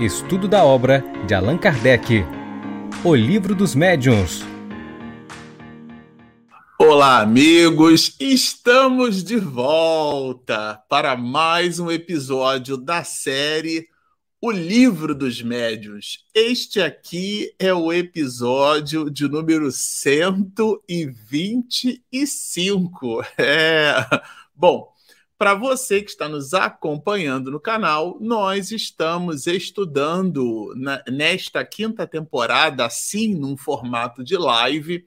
Estudo da obra de Allan Kardec. O Livro dos Médiuns. Olá, amigos! Estamos de volta para mais um episódio da série O Livro dos Médiuns. Este aqui é o episódio de número 125. É. Bom, para você que está nos acompanhando no canal, nós estamos estudando na, nesta quinta temporada, assim, num formato de live,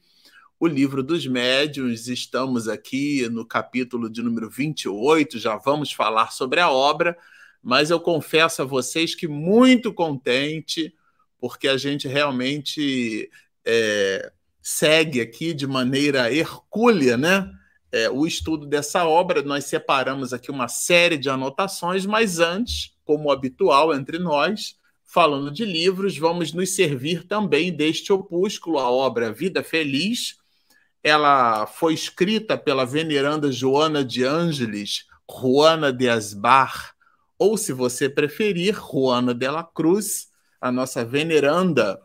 o livro dos médiuns. Estamos aqui no capítulo de número 28, já vamos falar sobre a obra, mas eu confesso a vocês que muito contente, porque a gente realmente é, segue aqui de maneira hercúlea, né? É, o estudo dessa obra, nós separamos aqui uma série de anotações, mas antes, como habitual entre nós, falando de livros, vamos nos servir também deste opúsculo, a obra Vida Feliz. Ela foi escrita pela veneranda Joana de Ângeles, Juana de Asbar, ou, se você preferir, Juana de la Cruz, a nossa veneranda,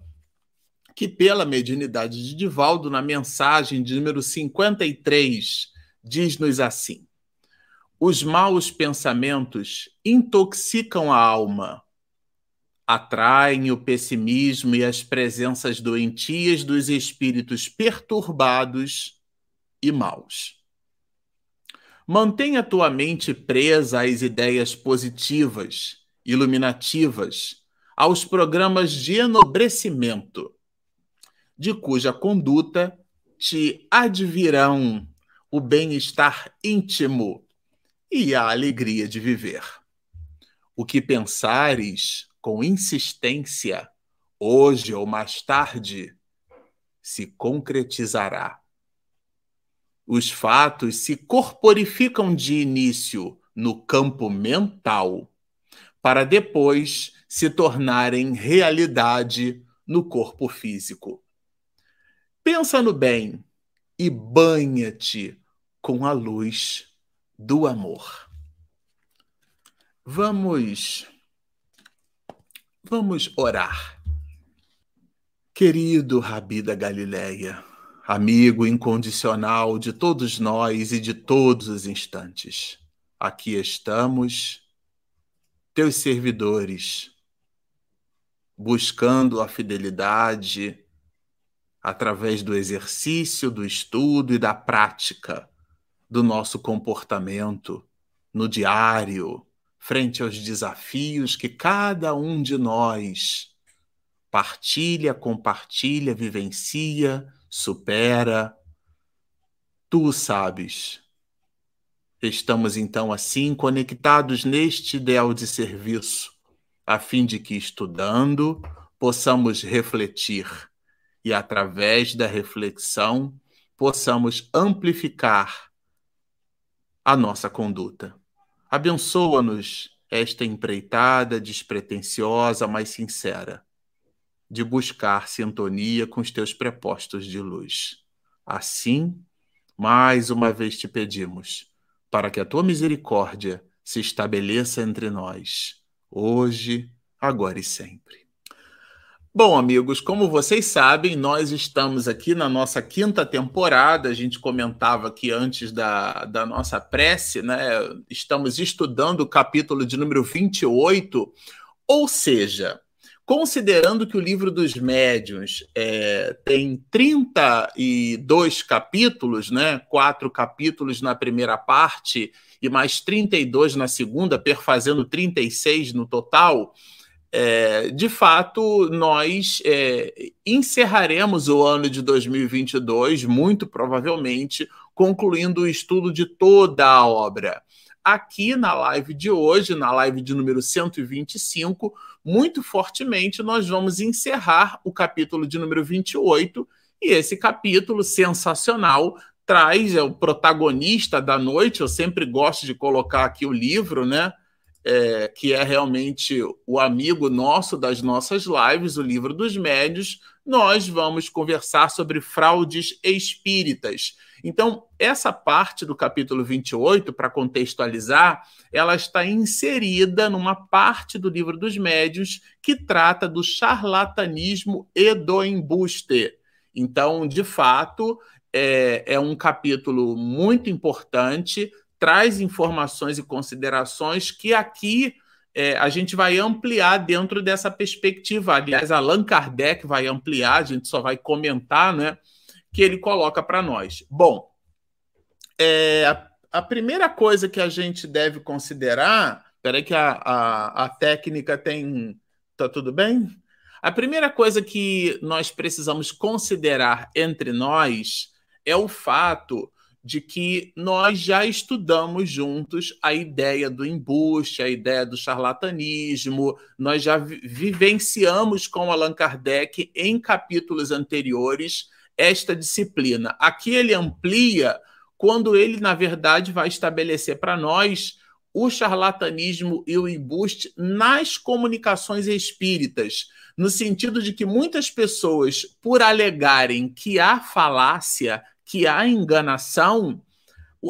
que, pela mediunidade de Divaldo, na mensagem de número 53 diz-nos assim: os maus pensamentos intoxicam a alma, atraem o pessimismo e as presenças doentias dos espíritos perturbados e maus. Mantenha tua mente presa às ideias positivas, iluminativas, aos programas de enobrecimento, de cuja conduta te advirão o bem-estar íntimo e a alegria de viver. O que pensares com insistência, hoje ou mais tarde, se concretizará. Os fatos se corporificam de início no campo mental, para depois se tornarem realidade no corpo físico. Pensa no bem e banha-te com a luz do amor. Vamos vamos orar. Querido Rabi da Galileia, amigo incondicional de todos nós e de todos os instantes, aqui estamos, teus servidores, buscando a fidelidade através do exercício, do estudo e da prática do nosso comportamento no diário, frente aos desafios que cada um de nós partilha, compartilha, vivencia, supera. Tu sabes. Estamos então assim conectados neste ideal de serviço, a fim de que estudando possamos refletir e, através da reflexão, possamos amplificar a nossa conduta. Abençoa-nos esta empreitada despretensiosa, mas sincera, de buscar sintonia com os teus prepostos de luz. Assim, mais uma vez te pedimos, para que a tua misericórdia se estabeleça entre nós, hoje, agora e sempre. Bom, amigos, como vocês sabem, nós estamos aqui na nossa quinta temporada. A gente comentava aqui antes da, da nossa prece, né? Estamos estudando o capítulo de número 28, ou seja, considerando que o livro dos médiuns é, tem 32 capítulos, né? Quatro capítulos na primeira parte e mais 32 na segunda, perfazendo 36 no total é, de fato, nós é, encerraremos o ano de 2022, muito provavelmente, concluindo o estudo de toda a obra. Aqui na live de hoje, na live de número 125, muito fortemente nós vamos encerrar o capítulo de número 28, e esse capítulo sensacional traz é o protagonista da noite. Eu sempre gosto de colocar aqui o livro, né? É, que é realmente o amigo nosso das nossas lives, o livro dos médios, nós vamos conversar sobre fraudes espíritas. Então, essa parte do capítulo 28, para contextualizar, ela está inserida numa parte do livro dos médios que trata do charlatanismo e do embuste. Então, de fato, é, é um capítulo muito importante, traz informações e considerações que aqui é, a gente vai ampliar dentro dessa perspectiva. Aliás, Allan Kardec vai ampliar, a gente só vai comentar, né? Que ele coloca para nós. Bom, é, a, a, primeira coisa que a gente deve considerar. Peraí, que a, a, a técnica tem. Tá tudo bem? A primeira coisa que nós precisamos considerar entre nós é o fato de que nós já estudamos juntos a ideia do embuste, a ideia do charlatanismo, nós já vivenciamos com Allan Kardec em capítulos anteriores esta disciplina. Aqui ele amplia quando ele, na verdade, vai estabelecer para nós o charlatanismo e o embuste nas comunicações espíritas, no sentido de que muitas pessoas, por alegarem que há falácia, que há enganação,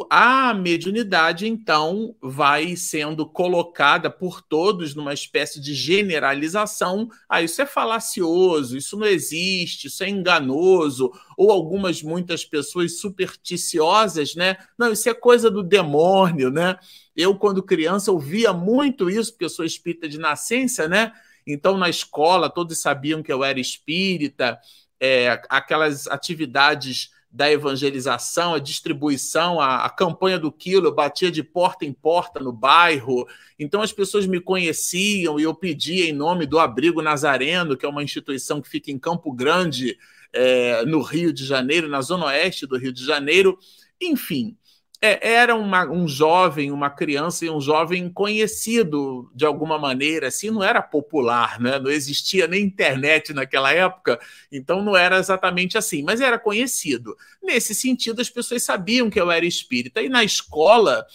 a mediunidade, então, vai sendo colocada por todos numa espécie de generalização. Ah, isso é falacioso, isso não existe, isso é enganoso. Ou algumas, muitas pessoas supersticiosas, né? Não, isso é coisa do demônio, né? Eu, quando criança, ouvia muito isso, porque eu sou espírita de nascença, né? Então, na escola, todos sabiam que eu era espírita, é, aquelas atividades da evangelização, a distribuição, a, a, campanha do quilo, eu batia de porta em porta no bairro, então as pessoas me conheciam e eu pedia em nome do Abrigo Nazareno, que é uma instituição que fica em Campo Grande, é, no Rio de Janeiro, na zona oeste do Rio de Janeiro, enfim é, era uma, um jovem, uma criança e um jovem conhecido de alguma maneira, assim, não era popular, né? não existia nem internet naquela época, então não era exatamente assim, mas era conhecido. Nesse sentido, as pessoas sabiam que eu era espírita, e na escola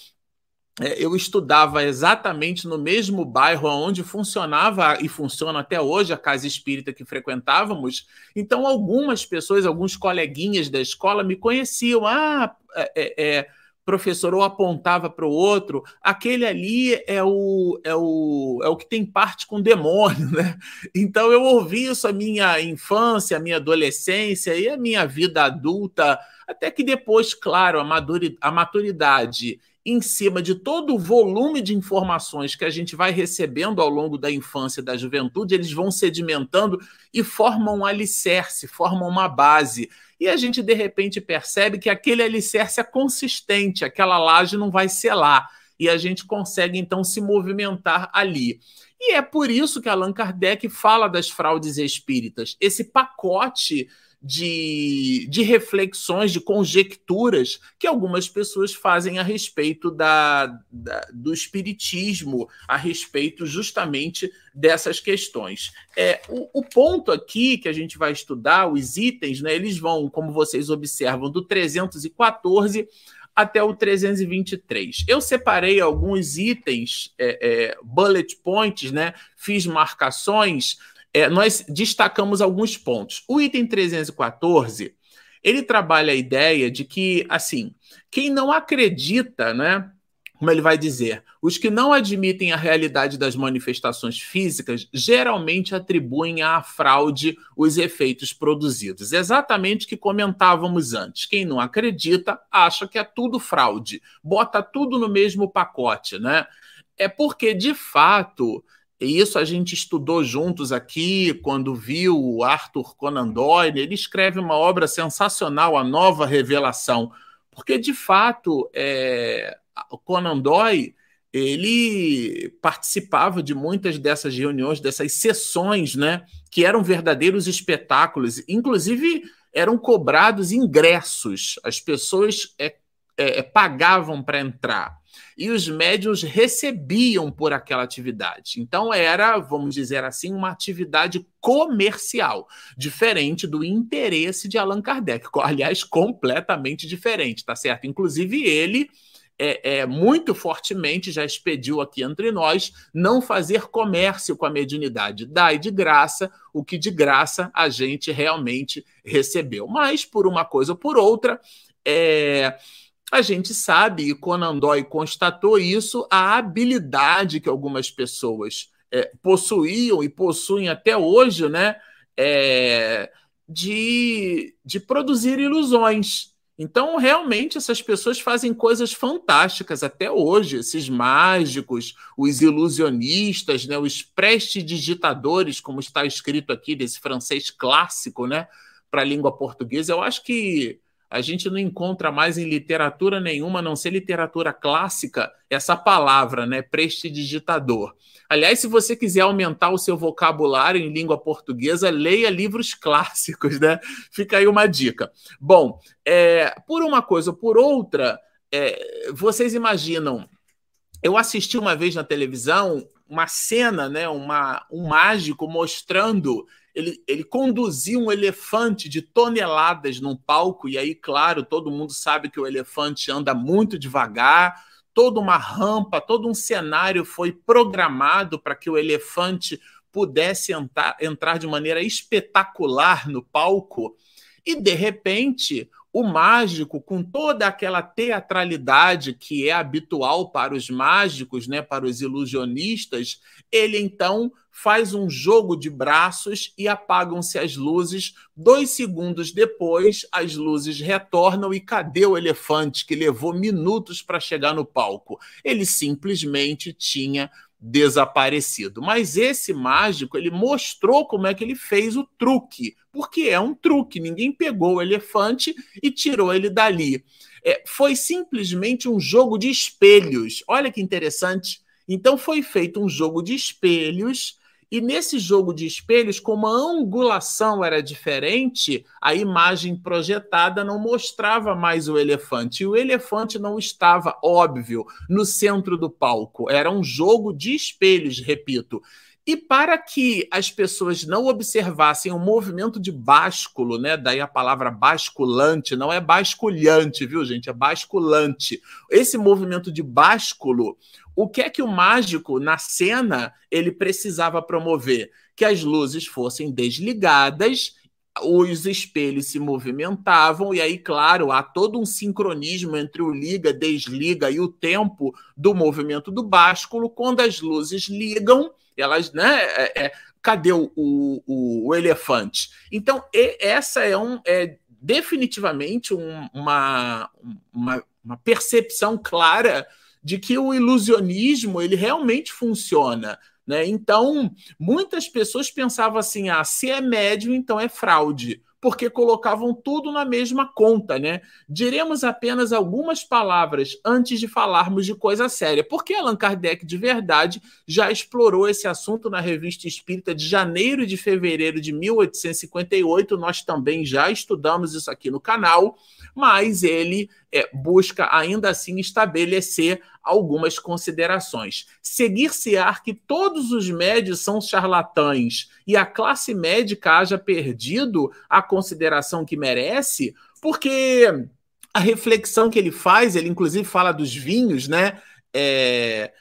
é, eu estudava exatamente no mesmo bairro onde funcionava e funciona até hoje a casa espírita que frequentávamos. Então, algumas pessoas, alguns coleguinhas da escola me conheciam. Ah, é, é, é professor ou apontava para o outro, aquele ali é o, é, o, é o que tem parte com demônio, né? Então eu ouvi isso a minha infância, a minha adolescência e a minha vida adulta, até que depois, claro, a maturidade em cima de todo o volume de informações que a gente vai recebendo ao longo da infância e da juventude, eles vão sedimentando e formam um alicerce, formam uma base. E a gente, de repente, percebe que aquele alicerce é consistente, aquela laje não vai selar. E a gente consegue, então, se movimentar ali. E é por isso que Allan Kardec fala das fraudes espíritas. Esse pacote de, de reflexões, de conjecturas que algumas pessoas fazem a respeito da, da, do espiritismo, a respeito justamente dessas questões. É, o, o, ponto aqui que a gente vai estudar, os itens, né, eles vão, como vocês observam, do 314 até o 323. Eu separei alguns itens, é, é, bullet points, né, fiz marcações é, nós destacamos alguns pontos. O item 314, ele trabalha a ideia de que, assim, quem não acredita, né? Como ele vai dizer, os que não admitem a realidade das manifestações físicas geralmente atribuem à fraude os efeitos produzidos. Exatamente o que comentávamos antes. Quem não acredita acha que é tudo fraude, bota tudo no mesmo pacote, né? É porque, de fato, e isso a gente estudou juntos aqui, quando viu o Arthur Conan Doyle. Ele escreve uma obra sensacional, A Nova Revelação, porque, de fato, é, o Conan Doyle ele participava de muitas dessas reuniões, dessas sessões, né, que eram verdadeiros espetáculos. Inclusive, eram cobrados ingressos, as pessoas é, é, pagavam para entrar e os médios recebiam por aquela atividade. Então era, vamos dizer assim, uma atividade comercial, diferente do interesse de Allan Kardec, aliás, completamente diferente, tá certo? Inclusive ele é, é, muito fortemente, já expediu aqui entre nós, não fazer comércio com a mediunidade. Dai de graça o que de graça a gente realmente recebeu. Mas, por uma coisa ou por outra, é, a gente sabe, e Conan Doyle constatou isso, a habilidade que algumas pessoas é, possuíam e possuem até hoje, né? É, de, de produzir ilusões. Então, realmente, essas pessoas fazem coisas fantásticas até hoje. Esses mágicos, os ilusionistas, né, os prestidigitadores, como está escrito aqui, desse francês clássico né, para a língua portuguesa. Eu acho que a gente não encontra mais em literatura nenhuma, a não ser literatura clássica, essa palavra, né, prestidigitador. Aliás, se você quiser aumentar o seu vocabulário em língua portuguesa, leia livros clássicos, né? Fica aí uma dica. Bom, é, por uma coisa ou por outra, é, vocês imaginam. Eu assisti uma vez na televisão uma cena, né, uma, um mágico mostrando ele, ele conduzia um elefante de toneladas num palco, e aí, claro, todo mundo sabe que o elefante anda muito devagar, toda uma rampa, todo um cenário foi programado para que o elefante pudesse entrar, entrar de maneira espetacular no palco. E, de repente, o mágico, com toda aquela teatralidade que é habitual para os mágicos, né, para os ilusionistas, ele então faz um jogo de braços e apagam-se as luzes. Dois segundos depois, as luzes retornam e cadê o elefante que levou minutos para chegar no palco? Ele simplesmente tinha desaparecido. Mas esse mágico, ele mostrou como é que ele fez o truque, porque é um truque, ninguém pegou o elefante e tirou ele dali. É, foi simplesmente um jogo de espelhos. Olha que interessante. Então foi feito um jogo de espelhos e nesse jogo de espelhos, como a angulação era diferente, a imagem projetada não mostrava mais o elefante. E o elefante não estava, óbvio, no centro do palco. Era um jogo de espelhos, repito. E para que as pessoas não observassem o movimento de básculo, né? Daí a palavra basculante, não é basculhante, viu, gente? É basculante. Esse movimento de básculo, o que é que o mágico na cena ele precisava promover? Que as luzes fossem desligadas, os espelhos se movimentavam, e aí, claro, há todo um sincronismo entre o liga, desliga e o tempo do movimento do básculo. Quando as luzes ligam, elas, né? É, é, cadê o, o, o, elefante? Então, essa é um. É, definitivamente um, uma, uma, uma percepção clara de que o ilusionismo ele realmente funciona. Né? Então, muitas pessoas pensavam assim: ah, se é médium, então é fraude porque colocavam tudo na mesma conta, né? Diremos apenas algumas palavras antes de falarmos de coisa séria, porque Allan Kardec de verdade já explorou esse assunto na Revista Espírita de janeiro e de fevereiro de 1858. Nós também já estudamos isso aqui no canal, mas ele é, busca ainda assim estabelecer algumas considerações. Seguir-se-á que todos os médios são charlatães e a classe médica haja perdido a consideração que merece, porque a reflexão que ele faz, ele inclusive fala dos vinhos, né? É,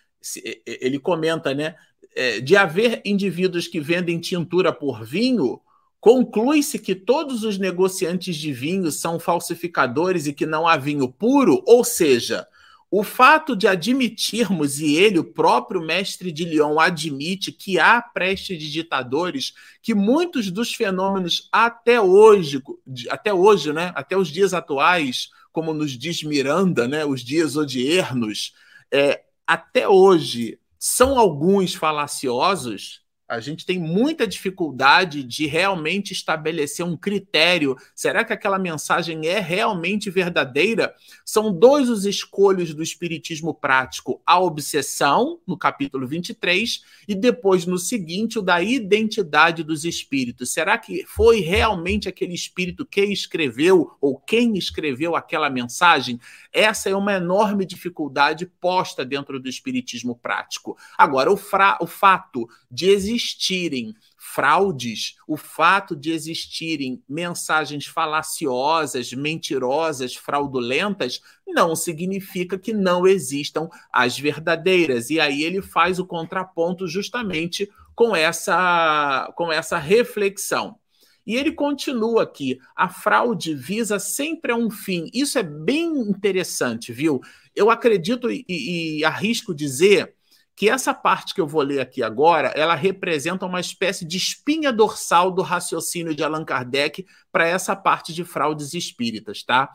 ele comenta, né? É, de haver indivíduos que vendem tintura por vinho, conclui-se que todos os negociantes de vinho são falsificadores e que não há vinho puro, ou seja, o fato de admitirmos, e ele, o próprio mestre de Lyon, admite que há prestidigitadores, que muitos dos fenômenos até hoje, até hoje, né, até os dias atuais, como nos diz Miranda, né, os dias odiernos, é, até hoje são alguns falaciosos, a gente tem muita dificuldade de realmente estabelecer um critério. Será que aquela mensagem é realmente verdadeira? São dois os escolhos do espiritismo prático: a obsessão, no capítulo 23, e depois no seguinte, o da identidade dos espíritos. Será que foi realmente aquele espírito que escreveu ou quem escreveu aquela mensagem? Essa é uma enorme dificuldade posta dentro do espiritismo prático. Agora, o, fra o fato de existirem fraudes, o fato de existirem mensagens falaciosas, mentirosas, fraudulentas, não significa que não existam as verdadeiras. E aí ele faz o contraponto justamente com essa, com essa reflexão. E ele continua aqui: a fraude visa sempre a um fim. Isso é bem interessante, viu? Eu acredito e, e arrisco dizer que essa parte que eu vou ler aqui agora, ela representa uma espécie de espinha dorsal do raciocínio de Allan Kardec para essa parte de fraudes espíritas, tá?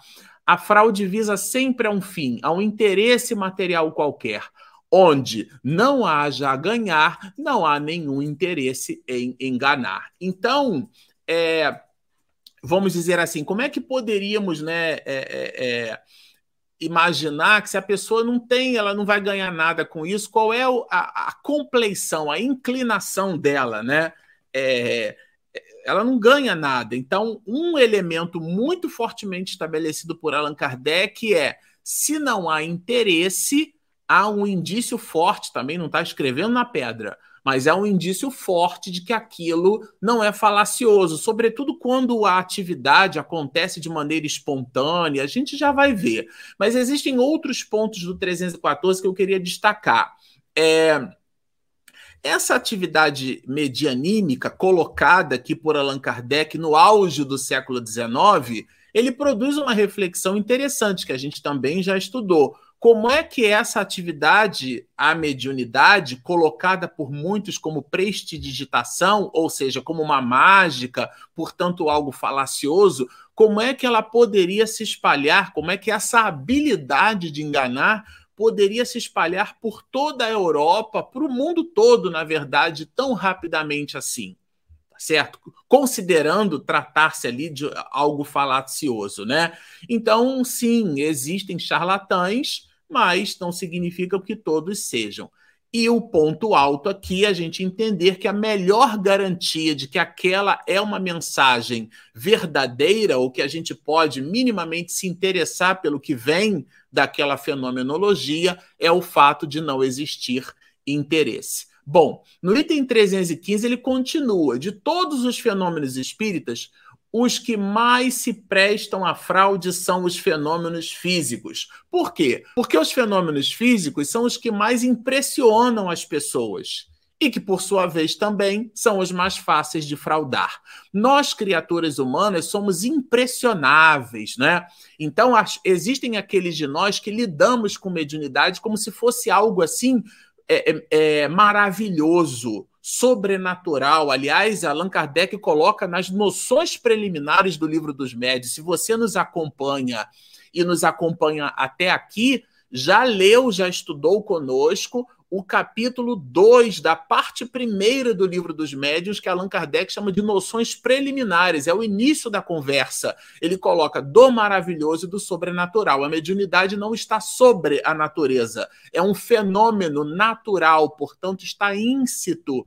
A fraude visa sempre a um fim, a um interesse material qualquer. Onde não haja a ganhar, não há nenhum interesse em enganar. Então, é, vamos dizer assim, como é que poderíamos né, é, é, é, imaginar que se a pessoa não tem, ela não vai ganhar nada com isso, qual é a, a compleição, a inclinação dela, né? É, ela não ganha nada. Então, um elemento muito fortemente estabelecido por Allan Kardec é: se não há interesse, há um indício forte também, não está escrevendo na pedra, mas é um indício forte de que aquilo não é falacioso, sobretudo quando a atividade acontece de maneira espontânea, a gente já vai ver. Mas existem outros pontos do 314 que eu queria destacar. É, essa atividade medianímica colocada aqui por Allan Kardec no auge do século XIX, ele produz uma reflexão interessante que a gente também já estudou como é que essa atividade, a mediunidade, colocada por muitos como prestidigitação, ou seja, como uma mágica, portanto algo falacioso, como é que ela poderia se espalhar, como é que essa habilidade de enganar poderia se espalhar por toda a Europa, para o mundo todo, na verdade, tão rapidamente assim? Certo? Considerando tratar-se ali de algo falacioso, né? Então, sim, existem charlatães mas não significa que todos sejam. E o ponto alto aqui é a gente entender que a melhor garantia de que aquela é uma mensagem verdadeira, ou que a gente pode minimamente se interessar pelo que vem daquela fenomenologia, é o fato de não existir interesse. Bom, no item 315 ele continua: de todos os fenômenos espíritas, os que mais se prestam à fraude são os fenômenos físicos. Por quê? Porque os fenômenos físicos são os que mais impressionam as pessoas e que, por sua vez, também são os mais fáceis de fraudar. Nós, criaturas humanas, somos impressionáveis, né? Então, existem aqueles de nós que lidamos com mediunidade como se fosse algo assim é, é, é maravilhoso sobrenatural. Aliás, Allan Kardec coloca nas noções preliminares do livro dos médios. Se você nos acompanha e nos acompanha até aqui, já leu, já estudou conosco o capítulo 2 da parte primeira do livro dos médiuns, que Allan Kardec chama de noções preliminares, é o início da conversa. Ele coloca do maravilhoso e do sobrenatural. A mediunidade não está sobre a natureza, é um fenômeno natural, portanto, está íncito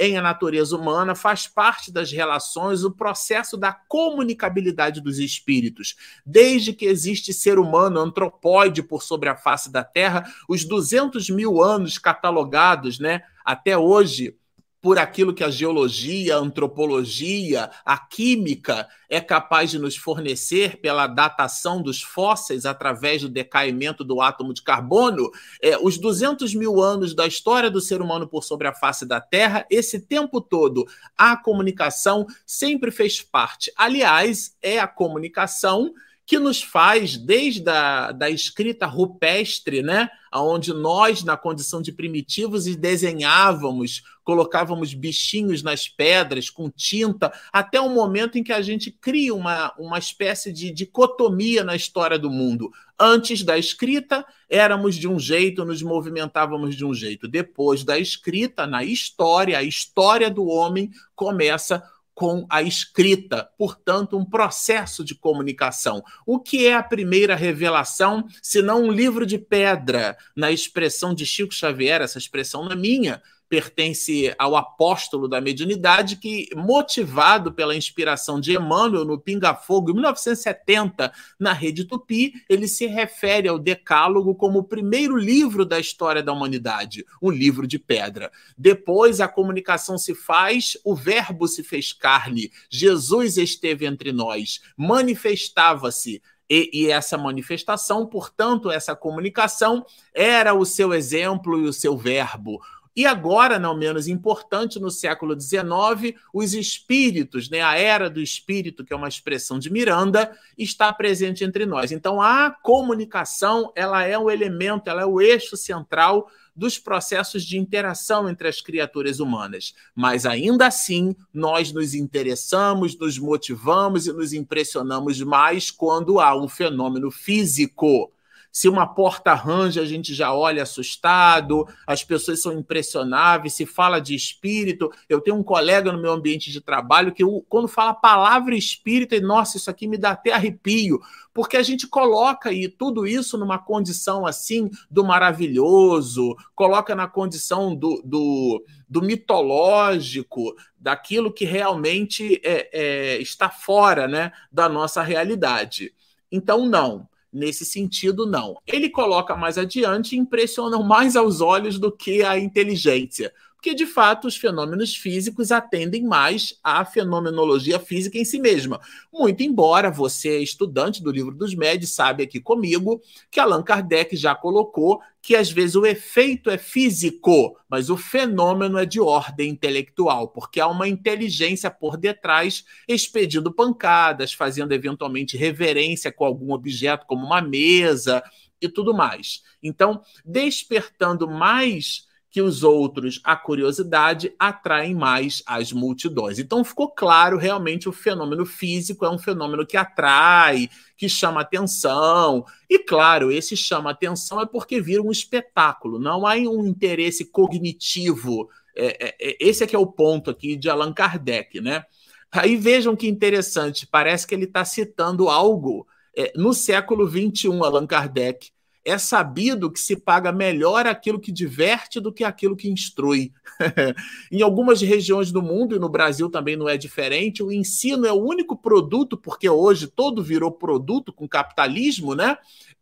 em a natureza humana, faz parte das relações, o processo da comunicabilidade dos espíritos. Desde que existe ser humano, antropóide por sobre a face da Terra, os 200 mil anos catalogados, né, até hoje, por aquilo que a geologia, a antropologia, a química é capaz de nos fornecer pela datação dos fósseis através do decaimento do átomo de carbono, é, os 200 mil anos da história do ser humano por sobre a face da Terra, esse tempo todo a comunicação sempre fez parte. Aliás, é a comunicação que nos faz, desde a da escrita rupestre, né, onde nós, na condição de primitivos, desenhávamos, colocávamos bichinhos nas pedras com tinta, até o momento em que a gente cria uma, uma espécie de dicotomia na história do mundo. Antes da escrita, éramos de um jeito, nos movimentávamos de um jeito. Depois da escrita, na história, a história do homem começa com a escrita, portanto, um processo de comunicação. O que é a primeira revelação, se não um livro de pedra, na expressão de Chico Xavier, essa expressão não é minha, pertence ao apóstolo da mediunidade, que, motivado pela inspiração de Emmanuel no Pinga Fogo, em 1970, na Rede Tupi, ele se refere ao Decálogo como o primeiro livro da história da humanidade, um livro de pedra. Depois a comunicação se faz, o Verbo se fez carne, Jesus esteve entre nós, manifestava-se. E, e, essa manifestação, portanto, essa comunicação era o seu exemplo e o seu verbo. E agora, não menos importante, no século XIX, os espíritos, né, a era do espírito, que é uma expressão de Miranda, está presente entre nós. Então, a comunicação ela é o elemento, ela é o eixo central dos processos de interação entre as criaturas humanas. Mas ainda assim, nós nos interessamos, nos motivamos e nos impressionamos mais quando há um fenômeno físico se uma porta arranja, a gente já olha assustado, as pessoas são impressionáveis, se fala de espírito. Eu tenho um colega no meu ambiente de trabalho que, quando fala palavra espírito, e nossa, isso aqui me dá até arrepio, porque a gente coloca aí tudo isso numa condição assim do maravilhoso, coloca na condição do, do, do mitológico, daquilo que realmente é, é, está fora né, da nossa realidade. Então, não. Nesse sentido, não. Ele coloca mais adiante impressionam mais aos olhos do que a inteligência porque de fato os fenômenos físicos atendem mais à fenomenologia física em si mesma. Muito embora você, estudante do livro dos médios, sabe aqui comigo que Allan Kardec já colocou que às vezes o efeito é físico, mas o fenômeno é de ordem intelectual, porque há uma inteligência por detrás expedindo pancadas, fazendo eventualmente reverência com algum objeto, como uma mesa e tudo mais. Então, despertando mais que os outros, a curiosidade, atraem mais as multidões. Então ficou claro realmente o fenômeno físico é um fenômeno que atrai, que chama atenção. E claro, esse chama atenção é porque vira um espetáculo, não há um interesse cognitivo. É, é, é esse é que é o ponto aqui de Allan Kardec, né? Aí vejam que interessante, parece que ele está citando algo é, no século XXI, Allan Kardec, é sabido que se paga melhor aquilo que diverte do que aquilo que instrui. em algumas regiões do mundo, e no Brasil também não é diferente, o ensino é o único produto, porque hoje todo virou produto com capitalismo, né?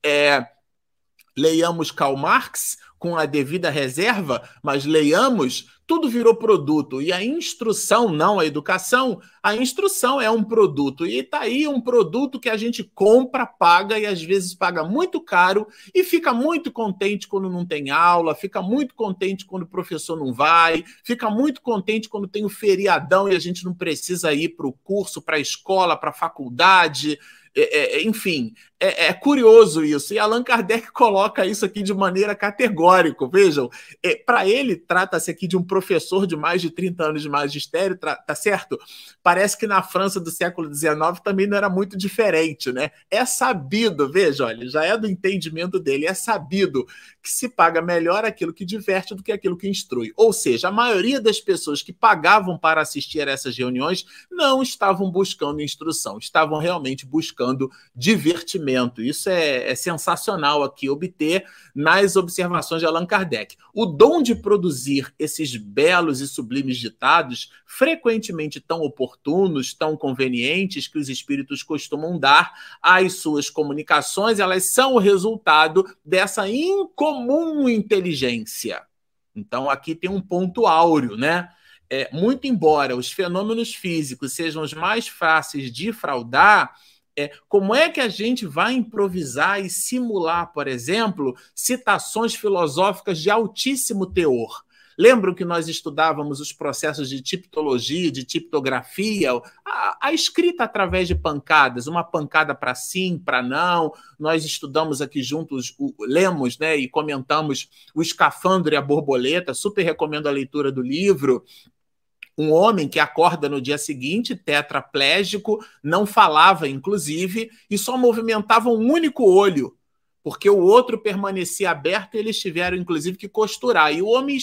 É, leiamos Karl Marx com a devida reserva, mas leiamos tudo virou produto. E a instrução, não a educação, a instrução é um produto. E está aí um produto que a gente compra, paga e às vezes paga muito caro e fica muito contente quando não tem aula, fica muito contente quando o professor não vai, fica muito contente quando tem o feriadão e a gente não precisa ir para o curso, para a escola, para a faculdade. É, é, enfim, é, é, curioso isso. E Allan Kardec coloca isso aqui de maneira categórica. Vejam, é, para ele, trata-se aqui de um professor de mais de 30 anos de magistério, tá certo? Parece que na França do século XIX também não era muito diferente, né? É sabido, veja, olha, já é do entendimento dele, é sabido que se paga melhor aquilo que diverte do que aquilo que instrui. Ou seja, a maioria das pessoas que pagavam para assistir a essas reuniões não estavam buscando instrução, estavam realmente buscando divertimento conhecimento. Isso é, é, sensacional aqui obter nas observações de Allan Kardec. O dom de produzir esses belos e sublimes ditados, frequentemente tão oportunos, tão convenientes, que os espíritos costumam dar às suas comunicações, elas são o resultado dessa incomum inteligência. Então, aqui tem um ponto áureo, né? É, muito embora os fenômenos físicos sejam os mais fáceis de fraudar, é, como é que a gente vai improvisar e simular, por exemplo, citações filosóficas de altíssimo teor? Lembram que nós estudávamos os processos de tipologia, de tipografia, a, a escrita através de pancadas, uma pancada para sim, para não. Nós estudamos aqui juntos, o, lemos né, e comentamos o Escafandro e a Borboleta. Super recomendo a leitura do livro um homem que acorda no dia seguinte, tetraplégico, não falava, inclusive, e só movimentava um único olho, porque o outro permanecia aberto e eles tiveram, inclusive, que costurar. E o homem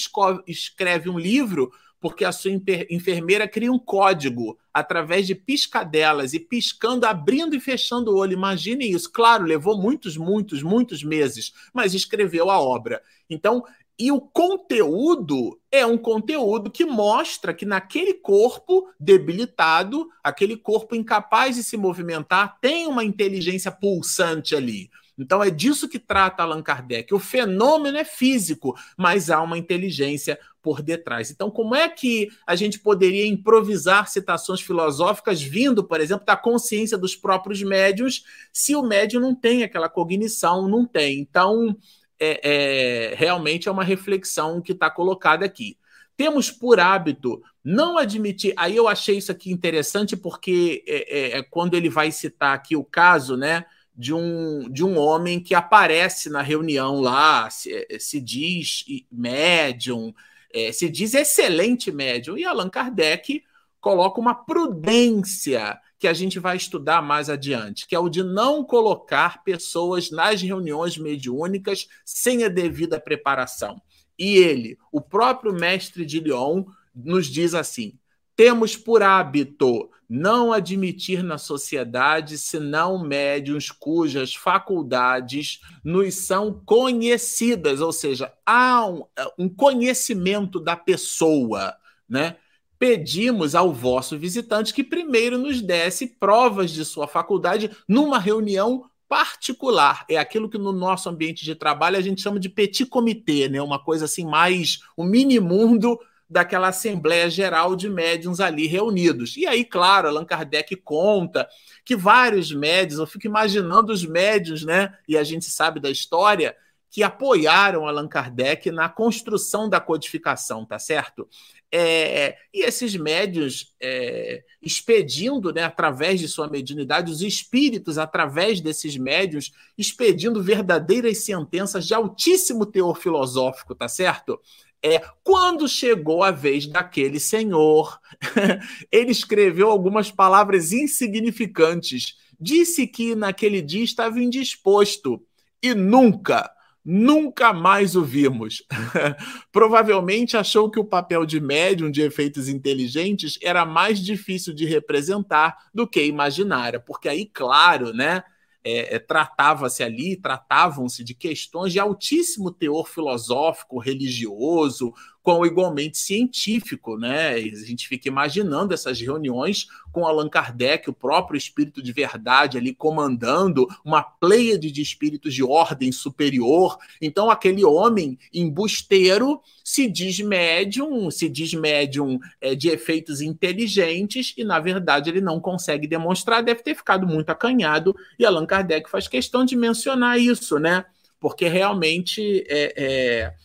escreve um livro porque a sua enfermeira cria um código através de piscadelas e piscando, abrindo e fechando o olho. Imaginem isso. Claro, levou muitos, muitos, muitos meses, mas escreveu a obra. Então, E o conteúdo é um conteúdo que mostra que naquele corpo debilitado, aquele corpo incapaz de se movimentar, tem uma inteligência pulsante ali. Então é disso que trata Allan Kardec. O fenômeno é físico, mas há uma inteligência por detrás. Então, como é que a gente poderia improvisar citações filosóficas vindo, por exemplo, da consciência dos próprios médios, se o médium não tem aquela cognição, não tem? Então, é, é, realmente é uma reflexão que está colocada aqui. Temos por hábito não admitir. Aí eu achei isso aqui interessante, porque é, é, é, quando ele vai citar aqui o caso, né? De um, de um homem que aparece na reunião lá, se, é, se diz médium, é, se diz excelente médium, e Allan Kardec coloca uma prudência que a gente vai estudar mais adiante, que é o de não colocar pessoas nas reuniões mediúnicas sem a devida preparação. E ele, o próprio mestre de Lyon, nos diz assim: temos por hábito não admitir na sociedade senão médiuns cujas faculdades nos são conhecidas, ou seja, há um, um conhecimento da pessoa, né? pedimos ao vosso visitante que primeiro nos desse provas de sua faculdade numa reunião particular. É aquilo que no nosso ambiente de trabalho a gente chama de petit comitê, né? Uma coisa assim mais o mini mundo daquela assembleia geral de médiums ali reunidos. E aí, claro, Allan Kardec conta que vários médiums, eu fico imaginando os médiums, né? E a gente sabe da história que apoiaram Allan Kardec na construção da codificação, tá certo? É, e esses médios é, expedindo, né, através de sua mediunidade, os espíritos, através desses médios, expedindo verdadeiras sentenças de altíssimo teor filosófico, tá certo? É, quando chegou a vez daquele senhor, ele escreveu algumas palavras insignificantes. Disse que naquele dia estava indisposto e nunca, Nunca mais o vimos. Provavelmente achou que o papel de médium de efeitos inteligentes era mais difícil de representar do que imaginara, porque aí, claro, né? É, é, tratava-se ali, tratavam-se de questões de altíssimo teor filosófico, religioso, com igualmente científico, né? A gente fica imaginando essas reuniões com Allan Kardec, o próprio espírito de verdade ali comandando uma pleiade de espíritos de ordem superior. Então aquele homem embusteiro se diz médium, se diz médium é, de efeitos inteligentes e na verdade ele não consegue demonstrar, deve ter ficado muito acanhado e Allan Kardec faz questão de mencionar isso, né? Porque realmente é, é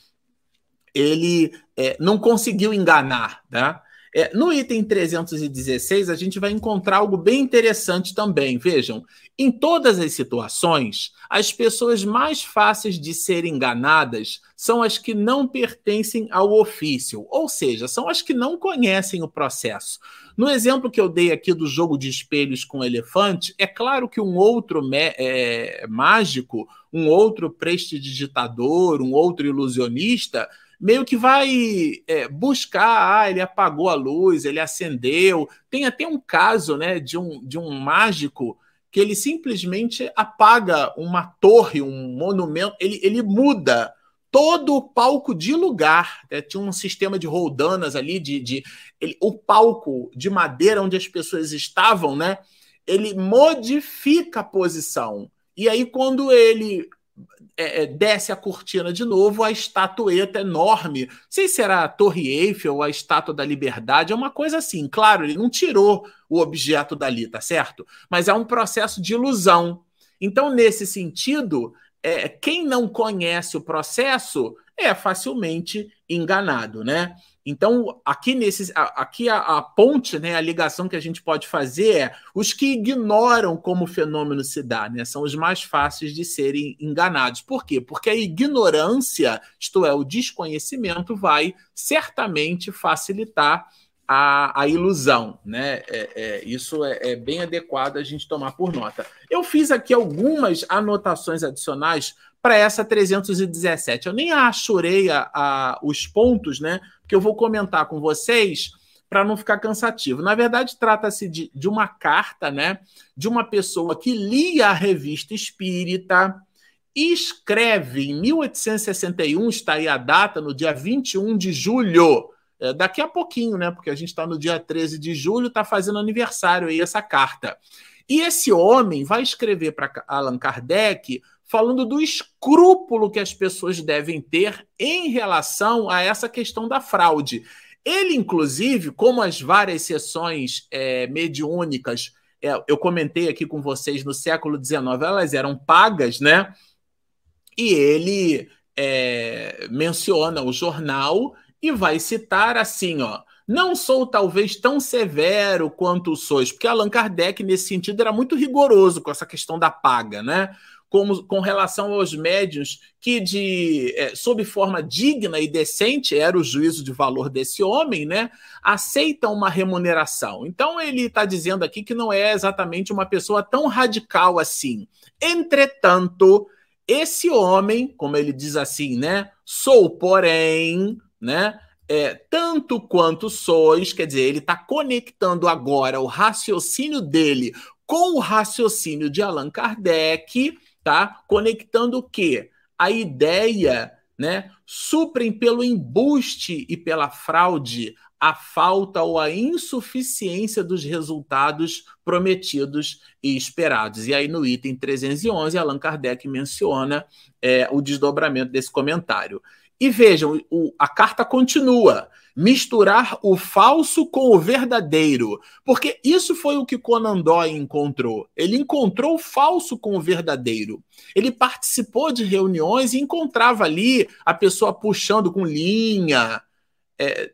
ele é, não conseguiu enganar. Tá? É, no item 316, a gente vai encontrar algo bem interessante também. Vejam, em todas as situações, as pessoas mais fáceis de serem enganadas são as que não pertencem ao ofício, ou seja, são as que não conhecem o processo. No exemplo que eu dei aqui do jogo de espelhos com elefante, é claro que um outro é, mágico, um outro prestidigitador, um outro ilusionista meio que vai é, buscar, ah, ele apagou a luz, ele acendeu. Tem até um caso né, de, um, de um mágico que ele simplesmente apaga uma torre, um monumento, ele, ele muda todo o palco de lugar. Né? Tinha um sistema de roldanas ali, de, de ele, o palco de madeira onde as pessoas estavam, né? Ele modifica a posição. E aí, quando ele é, é, desce a cortina de novo, a estatueta enorme. Não sei se era a Torre Eiffel ou a Estátua da Liberdade, é uma coisa assim. Claro, ele não tirou o objeto dali, tá certo? Mas é um processo de ilusão. Então, nesse sentido, é, quem não conhece o processo é facilmente enganado, né? Então, aqui nesse, aqui a, a, ponte, né, a ligação que a gente pode fazer é os que ignoram como o fenômeno se dá, né, são os mais fáceis de serem enganados. Por quê? Porque a ignorância, isto é, o desconhecimento, vai certamente facilitar a, a ilusão, né? É, é, isso é, é bem adequado a gente tomar por nota. Eu fiz aqui algumas anotações adicionais para essa 317. Eu nem achurei a, a, os pontos, né? que eu vou comentar com vocês para não ficar cansativo. Na verdade, trata-se de, de uma carta, né, de uma pessoa que lia a revista espírita escreve em 1861, está aí a data, no dia 21 de julho, é, daqui a pouquinho, né? Porque a gente está no dia 13 de julho, está fazendo aniversário aí essa carta. E esse homem vai escrever para Allan Kardec falando do escrúpulo que as pessoas devem ter em relação a essa questão da fraude. Ele, inclusive, como as várias sessões é, mediúnicas, é, eu comentei aqui com vocês no século XIX, elas eram pagas, né? E ele é, menciona o jornal e vai citar assim, ó. Não sou talvez tão severo quanto sois, porque Allan Kardec, nesse sentido, era muito rigoroso com essa questão da paga, né? Como, com relação aos médios que, de é, sob forma digna e decente, era o juízo de valor desse homem, né, aceitam uma remuneração. Então ele está dizendo aqui que não é exatamente uma pessoa tão radical assim. Entretanto, esse homem, como ele diz assim, né, sou porém, né, é, tanto quanto sois, quer dizer, ele está conectando agora o raciocínio dele com o raciocínio de Allan Kardec tá? Conectando o quê? A ideia, né? Suprem pelo embuste e pela fraude a falta ou a insuficiência dos resultados prometidos e esperados. E aí, no item 311, Allan Kardec menciona é, o desdobramento desse comentário. E vejam, o, a carta continua misturar o falso com o verdadeiro. Porque isso foi o que Conan Doyle encontrou. Ele encontrou o falso com o verdadeiro. Ele participou de reuniões e encontrava ali a pessoa puxando com linha, é,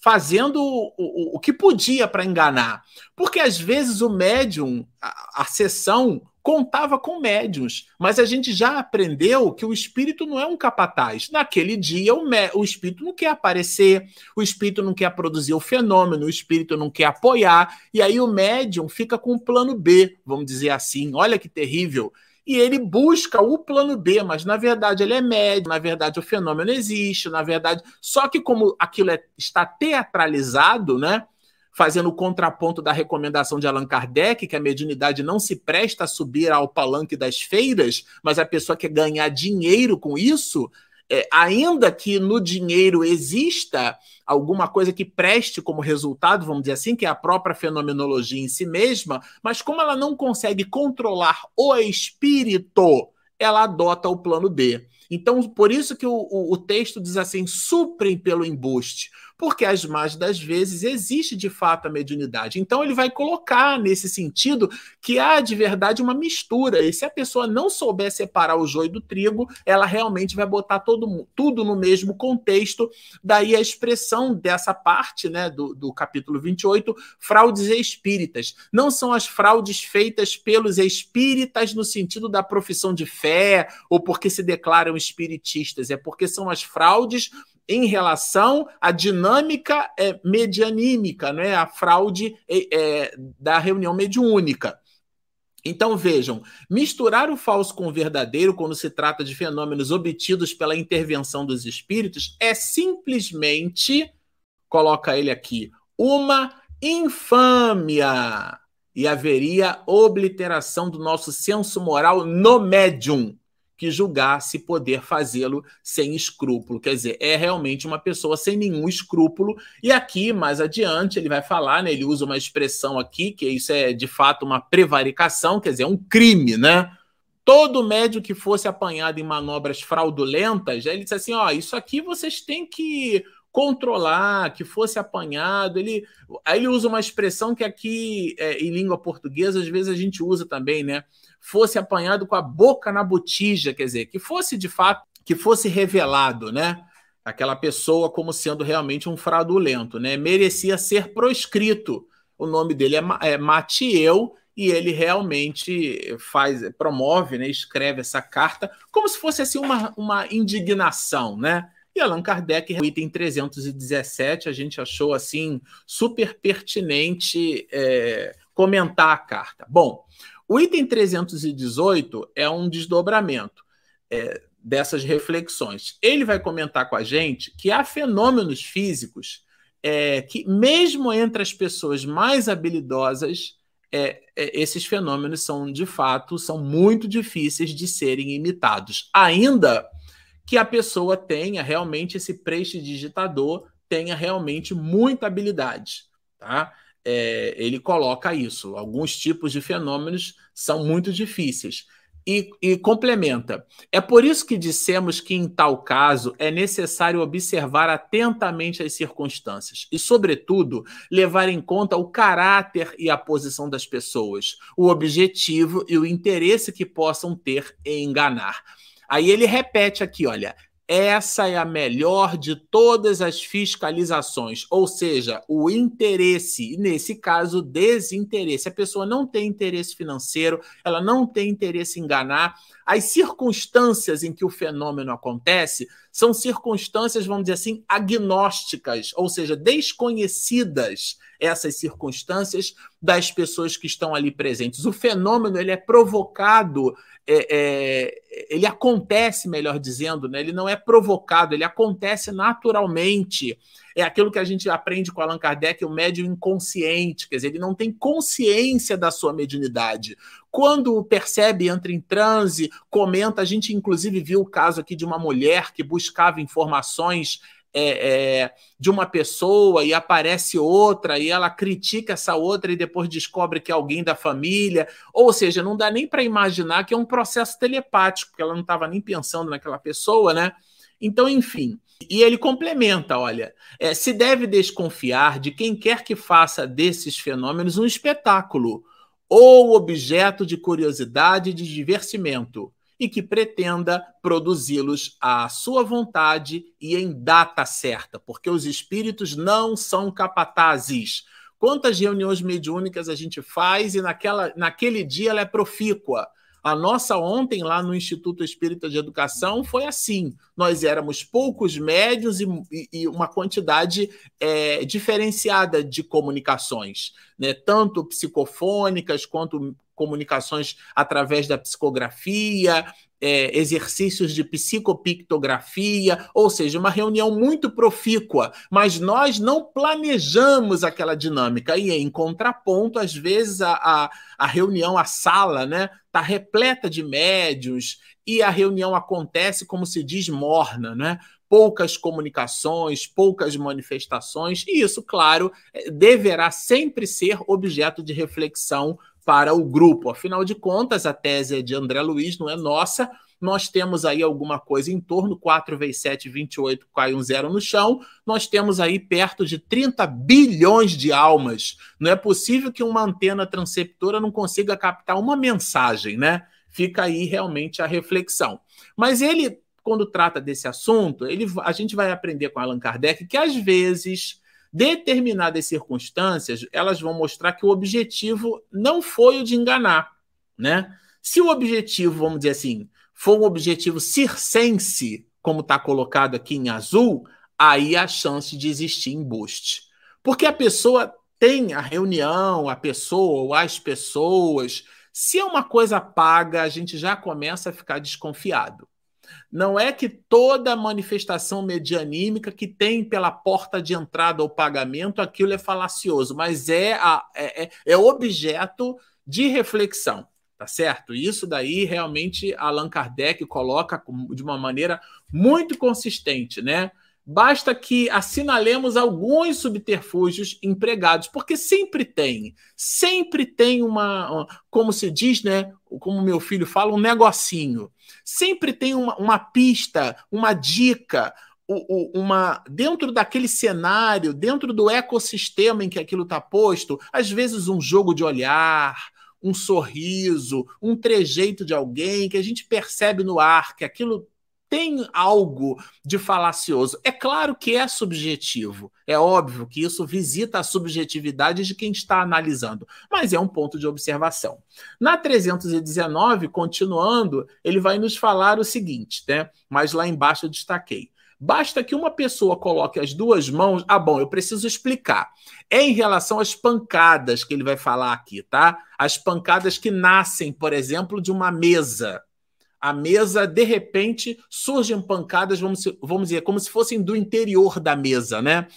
fazendo o, o, o, que podia para enganar. Porque às vezes o médium, a, a sessão contava com médiums, mas a gente já aprendeu que o espírito não é um capataz. Naquele dia, o, o espírito não quer aparecer, o espírito não quer produzir o fenômeno, o espírito não quer apoiar, e aí o médium fica com o plano B, vamos dizer assim. Olha que terrível. E ele busca o plano B, mas na verdade ele é médio, na verdade o fenômeno existe, na verdade. Só que, como aquilo é, está teatralizado, né? Fazendo o contraponto da recomendação de Allan Kardec, que a mediunidade não se presta a subir ao palanque das feiras, mas a pessoa quer ganhar dinheiro com isso, é, ainda que no dinheiro exista alguma coisa que preste como resultado, vamos dizer assim, que é a própria fenomenologia em si mesma, mas como ela não consegue controlar o espírito, ela adota o plano B. Então, por isso que o, o, o texto diz assim: suprem pelo embuste porque as mais das vezes existe de fato a mediunidade. Então ele vai colocar nesse sentido que há de verdade uma mistura. E se a pessoa não souber separar o joio do trigo, ela realmente vai botar todo, tudo no mesmo contexto. Daí a expressão dessa parte né, do, do capítulo 28, fraudes espíritas. Não são as fraudes feitas pelos espíritas no sentido da profissão de fé ou porque se declaram espiritistas, é porque são as fraudes em relação à dinâmica é, medianímica, né? a fraude é, é, da reunião mediúnica. Então vejam, misturar o falso com o verdadeiro quando se trata de fenômenos obtidos pela intervenção dos espíritos é simplesmente, coloca ele aqui, uma infâmia. E haveria obliteração do nosso senso moral no médium que julgasse poder fazê-lo sem escrúpulo. Quer dizer, é realmente uma pessoa sem nenhum escrúpulo. E aqui, mais adiante, ele vai falar, né? Ele usa uma expressão aqui, que isso é de fato uma prevaricação, quer dizer, é um crime, né? Todo médium que fosse apanhado em manobras fraudulentas, ele disse assim: ó, isso aqui vocês têm que controlar, que fosse apanhado. Ele, aí ele usa uma expressão que aqui é, em língua portuguesa às vezes a gente usa também, né? fosse apanhado com a boca na botija, quer dizer, que fosse de fato, que fosse revelado, né? Aquela pessoa como sendo realmente um fraudulento, né? Merecia ser proscrito. O nome dele é, é Matieu e ele realmente faz, promove, né, escreve essa carta como se fosse assim uma, uma indignação, né? E Allan Kardec, no item 317, a gente achou assim super pertinente é, comentar a carta. Bom, o item 318 é um desdobramento é, dessas reflexões. Ele vai comentar com a gente que há fenômenos físicos é, que, mesmo entre as pessoas mais habilidosas, é, é, esses fenômenos são, de fato, são muito difíceis de serem imitados. Ainda que a pessoa tenha realmente esse prestidigitador, tenha realmente muita habilidade. Tá? É, ele coloca isso. Alguns tipos de fenômenos são muito difíceis e, e, complementa. É por isso que dissemos que, em tal caso, é necessário observar atentamente as circunstâncias e, sobretudo, levar em conta o caráter e a posição das pessoas, o objetivo e o interesse que possam ter em enganar. Aí ele repete aqui, olha, essa é a melhor de todas as fiscalizações, ou seja, o interesse, nesse caso, desinteresse. A pessoa não tem interesse financeiro, ela não tem interesse em enganar. As circunstâncias em que o fenômeno acontece são circunstâncias, vamos dizer assim, agnósticas, ou seja, desconhecidas essas circunstâncias das pessoas que estão ali presentes. O fenômeno ele é provocado é, é, ele acontece, melhor dizendo, né? ele não é provocado, ele acontece naturalmente. É aquilo que a gente aprende com Allan Kardec, o médium inconsciente, quer dizer, ele não tem consciência da sua mediunidade. Quando percebe, entra em transe, comenta, a gente inclusive viu o caso aqui de uma mulher que buscava informações é, é, de uma pessoa e aparece outra e ela critica essa outra e depois descobre que é alguém da família. Ou seja, não dá nem para imaginar que é um processo telepático, porque ela não estava nem pensando naquela pessoa, né? Então, enfim. E ele complementa: olha, é, se deve desconfiar de quem quer que faça desses fenômenos um espetáculo ou objeto de curiosidade e de divertimento e que pretenda produzi-los à sua vontade e em data certa, porque os espíritos não são capatazes. Quantas reuniões mediúnicas a gente faz e naquela, naquele dia ela é profícua? A nossa ontem lá no Instituto Espírita de Educação foi assim. Nós éramos poucos médios e, e uma quantidade é, diferenciada de comunicações, né? tanto psicofônicas quanto comunicações através da psicografia, é, exercícios de psicopictografia, ou seja, uma reunião muito profícua, mas nós não planejamos aquela dinâmica. E em contraponto, às vezes a, a, a reunião, a sala, né, está repleta de médios e a reunião acontece, como se diz, morna, né? poucas comunicações, poucas manifestações, e isso, claro, é, deverá sempre ser objeto de reflexão para o grupo. Afinal de contas, a tese é de André Luiz, não é nossa. Nós temos aí alguma coisa em torno, 4 vezes 7, 28, cai um zero no chão. Nós temos aí perto de 30 bilhões de almas. Não é possível que uma antena transceptora não consiga captar uma mensagem, né? Fica aí realmente a reflexão. Mas ele, quando trata desse assunto, ele, a gente vai aprender com Allan Kardec que às vezes Determinadas circunstâncias, elas vão mostrar que o objetivo não foi o de enganar, né? Se o objetivo, vamos dizer assim, for um objetivo circense, como está colocado aqui em azul, aí a chance de existir embuste. Porque a pessoa tem a reunião, a pessoa ou as pessoas. Se é uma coisa paga, a gente já começa a ficar desconfiado. Não é que toda manifestação medianímica que tem pela porta de entrada o pagamento, aquilo é falacioso, mas é, a, é, é, é objeto de reflexão, tá certo? Isso daí realmente Allan Kardec coloca de uma maneira muito consistente, né? Basta que assinalemos alguns subterfúgios empregados, porque sempre tem, sempre tem uma, como se diz, né? Como meu filho fala, um negocinho. Sempre tem uma, uma pista, uma dica, uma dentro daquele cenário, dentro do ecossistema em que aquilo está posto, às vezes um jogo de olhar, um sorriso, um trejeito de alguém que a gente percebe no ar que aquilo tem algo de falacioso. É claro que é subjetivo, é óbvio que isso visita a subjetividade de quem está analisando, mas é um ponto de observação. Na 319, continuando, ele vai nos falar o seguinte, né? Mas lá embaixo eu destaquei. Basta que uma pessoa coloque as duas mãos. Ah, bom, eu preciso explicar. É em relação às pancadas que ele vai falar aqui, tá? As pancadas que nascem, por exemplo, de uma mesa a mesa, de repente, surgem pancadas, vamos, vamos dizer, como se fossem do interior da mesa, né?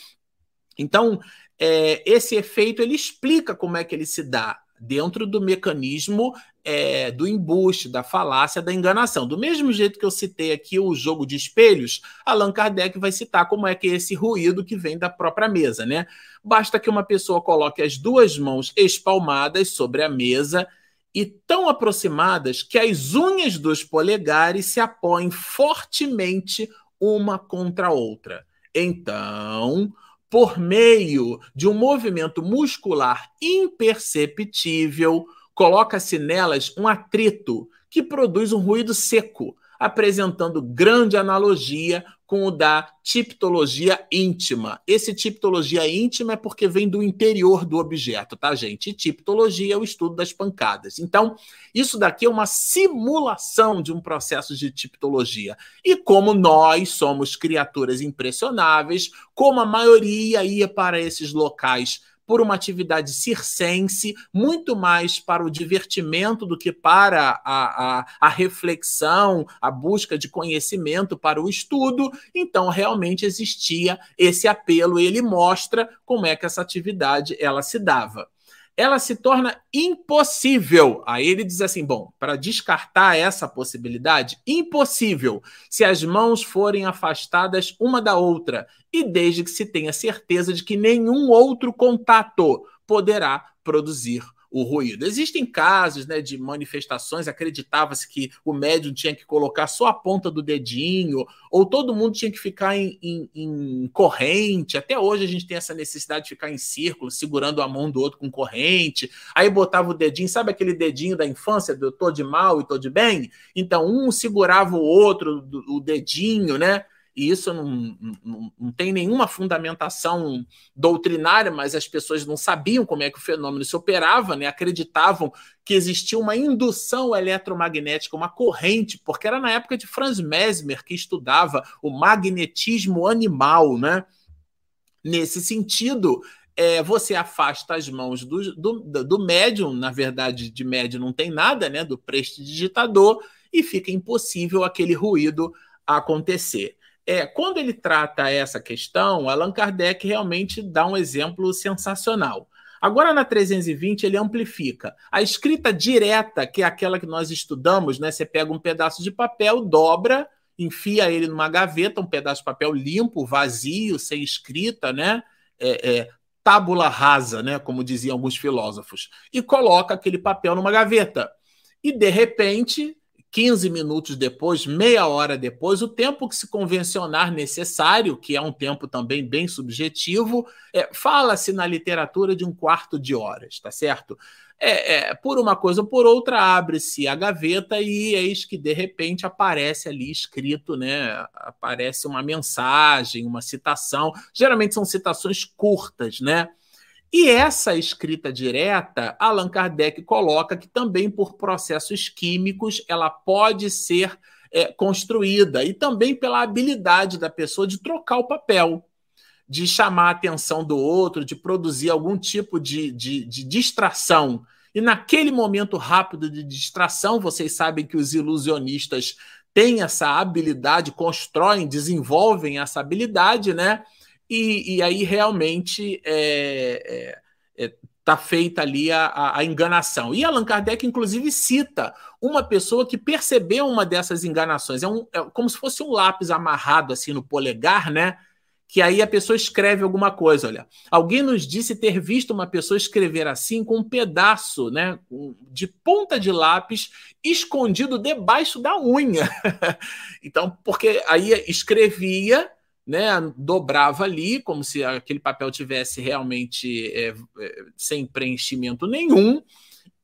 Então, é, esse efeito ele explica como é que ele se dá. dentro do mecanismo é, do embuste, da falácia, da enganação. Do mesmo jeito que eu citei aqui o jogo de espelhos, Allan Kardec vai citar como é que é esse ruído que vem da própria mesa, né? Basta que uma pessoa coloque as duas mãos espalmadas sobre a mesa e tão aproximadas que as unhas dos polegares se apoiem fortemente uma contra a outra. Então, por meio de um movimento muscular imperceptível, coloca-se nelas um atrito que produz um ruído seco, apresentando grande analogia com o da tiptologia íntima. Esse tiptologia íntima é porque vem do interior do objeto, tá, gente? E tiptologia é o estudo das pancadas. Então, isso daqui é uma simulação de um processo de tiptologia. E como nós somos criaturas impressionáveis, como a maioria ia para esses locais por uma atividade circense, muito mais para o divertimento do que para a, a, a reflexão, a busca de conhecimento, para o estudo. Então, realmente existia esse apelo, e ele mostra como é que essa atividade ela se dava ela se torna impossível. Aí ele diz assim: bom, para descartar essa possibilidade, impossível se as mãos forem afastadas uma da outra e desde que se tenha certeza de que nenhum outro contato poderá produzir o ruído. Existem casos né, de manifestações, acreditava-se que o médium tinha que colocar só a ponta do dedinho, ou todo mundo tinha que ficar em, em, em, corrente. Até hoje a gente tem essa necessidade de ficar em círculo, segurando a mão do outro com corrente. Aí botava o dedinho, sabe aquele dedinho da infância, do tô de mal e tô de bem? Então um segurava o outro, o dedinho, né? E isso não, não, não, tem nenhuma fundamentação doutrinária, mas as pessoas não sabiam como é que o fenômeno se operava, né? acreditavam que existia uma indução eletromagnética, uma corrente, porque era na época de Franz Mesmer que estudava o magnetismo animal. Né? Nesse sentido, é, você afasta as mãos do, do, do médium, na verdade, de médium não tem nada, né? do prestidigitador, e fica impossível aquele ruído acontecer. É, quando ele trata essa questão, Allan Kardec realmente dá um exemplo sensacional. Agora, na 320, ele amplifica. A escrita direta, que é aquela que nós estudamos, né? Você pega um pedaço de papel, dobra, enfia ele numa gaveta, um pedaço de papel limpo, vazio, sem escrita, né? É, é, tábula rasa, né? Como diziam alguns filósofos, e coloca aquele papel numa gaveta. E de repente 15 minutos depois, meia hora depois, o tempo que se convencionar necessário, que é um tempo também bem subjetivo, é, fala-se na literatura de um quarto de horas, tá certo? É, é, por uma coisa ou por outra, abre-se a gaveta e eis que de repente aparece ali escrito, né? Aparece uma mensagem, uma citação. Geralmente são citações curtas, né? E essa escrita direta, Allan Kardec coloca que também por processos químicos ela pode ser é, construída e também pela habilidade da pessoa de trocar o papel, de chamar a atenção do outro, de produzir algum tipo de, de, de distração. E naquele momento rápido de distração, vocês sabem que os ilusionistas têm essa habilidade, constroem, desenvolvem essa habilidade, né? E, e aí realmente é, é, é, tá feita ali a, a, enganação. E Allan Kardec, inclusive, cita uma pessoa que percebeu uma dessas enganações. É, um, é como se fosse um lápis amarrado assim no polegar, né? Que aí a pessoa escreve alguma coisa. Olha, alguém nos disse ter visto uma pessoa escrever assim com um pedaço, né, de ponta de lápis escondido debaixo da unha. então, porque aí escrevia né, dobrava ali, como se aquele papel tivesse realmente é, é, sem preenchimento nenhum,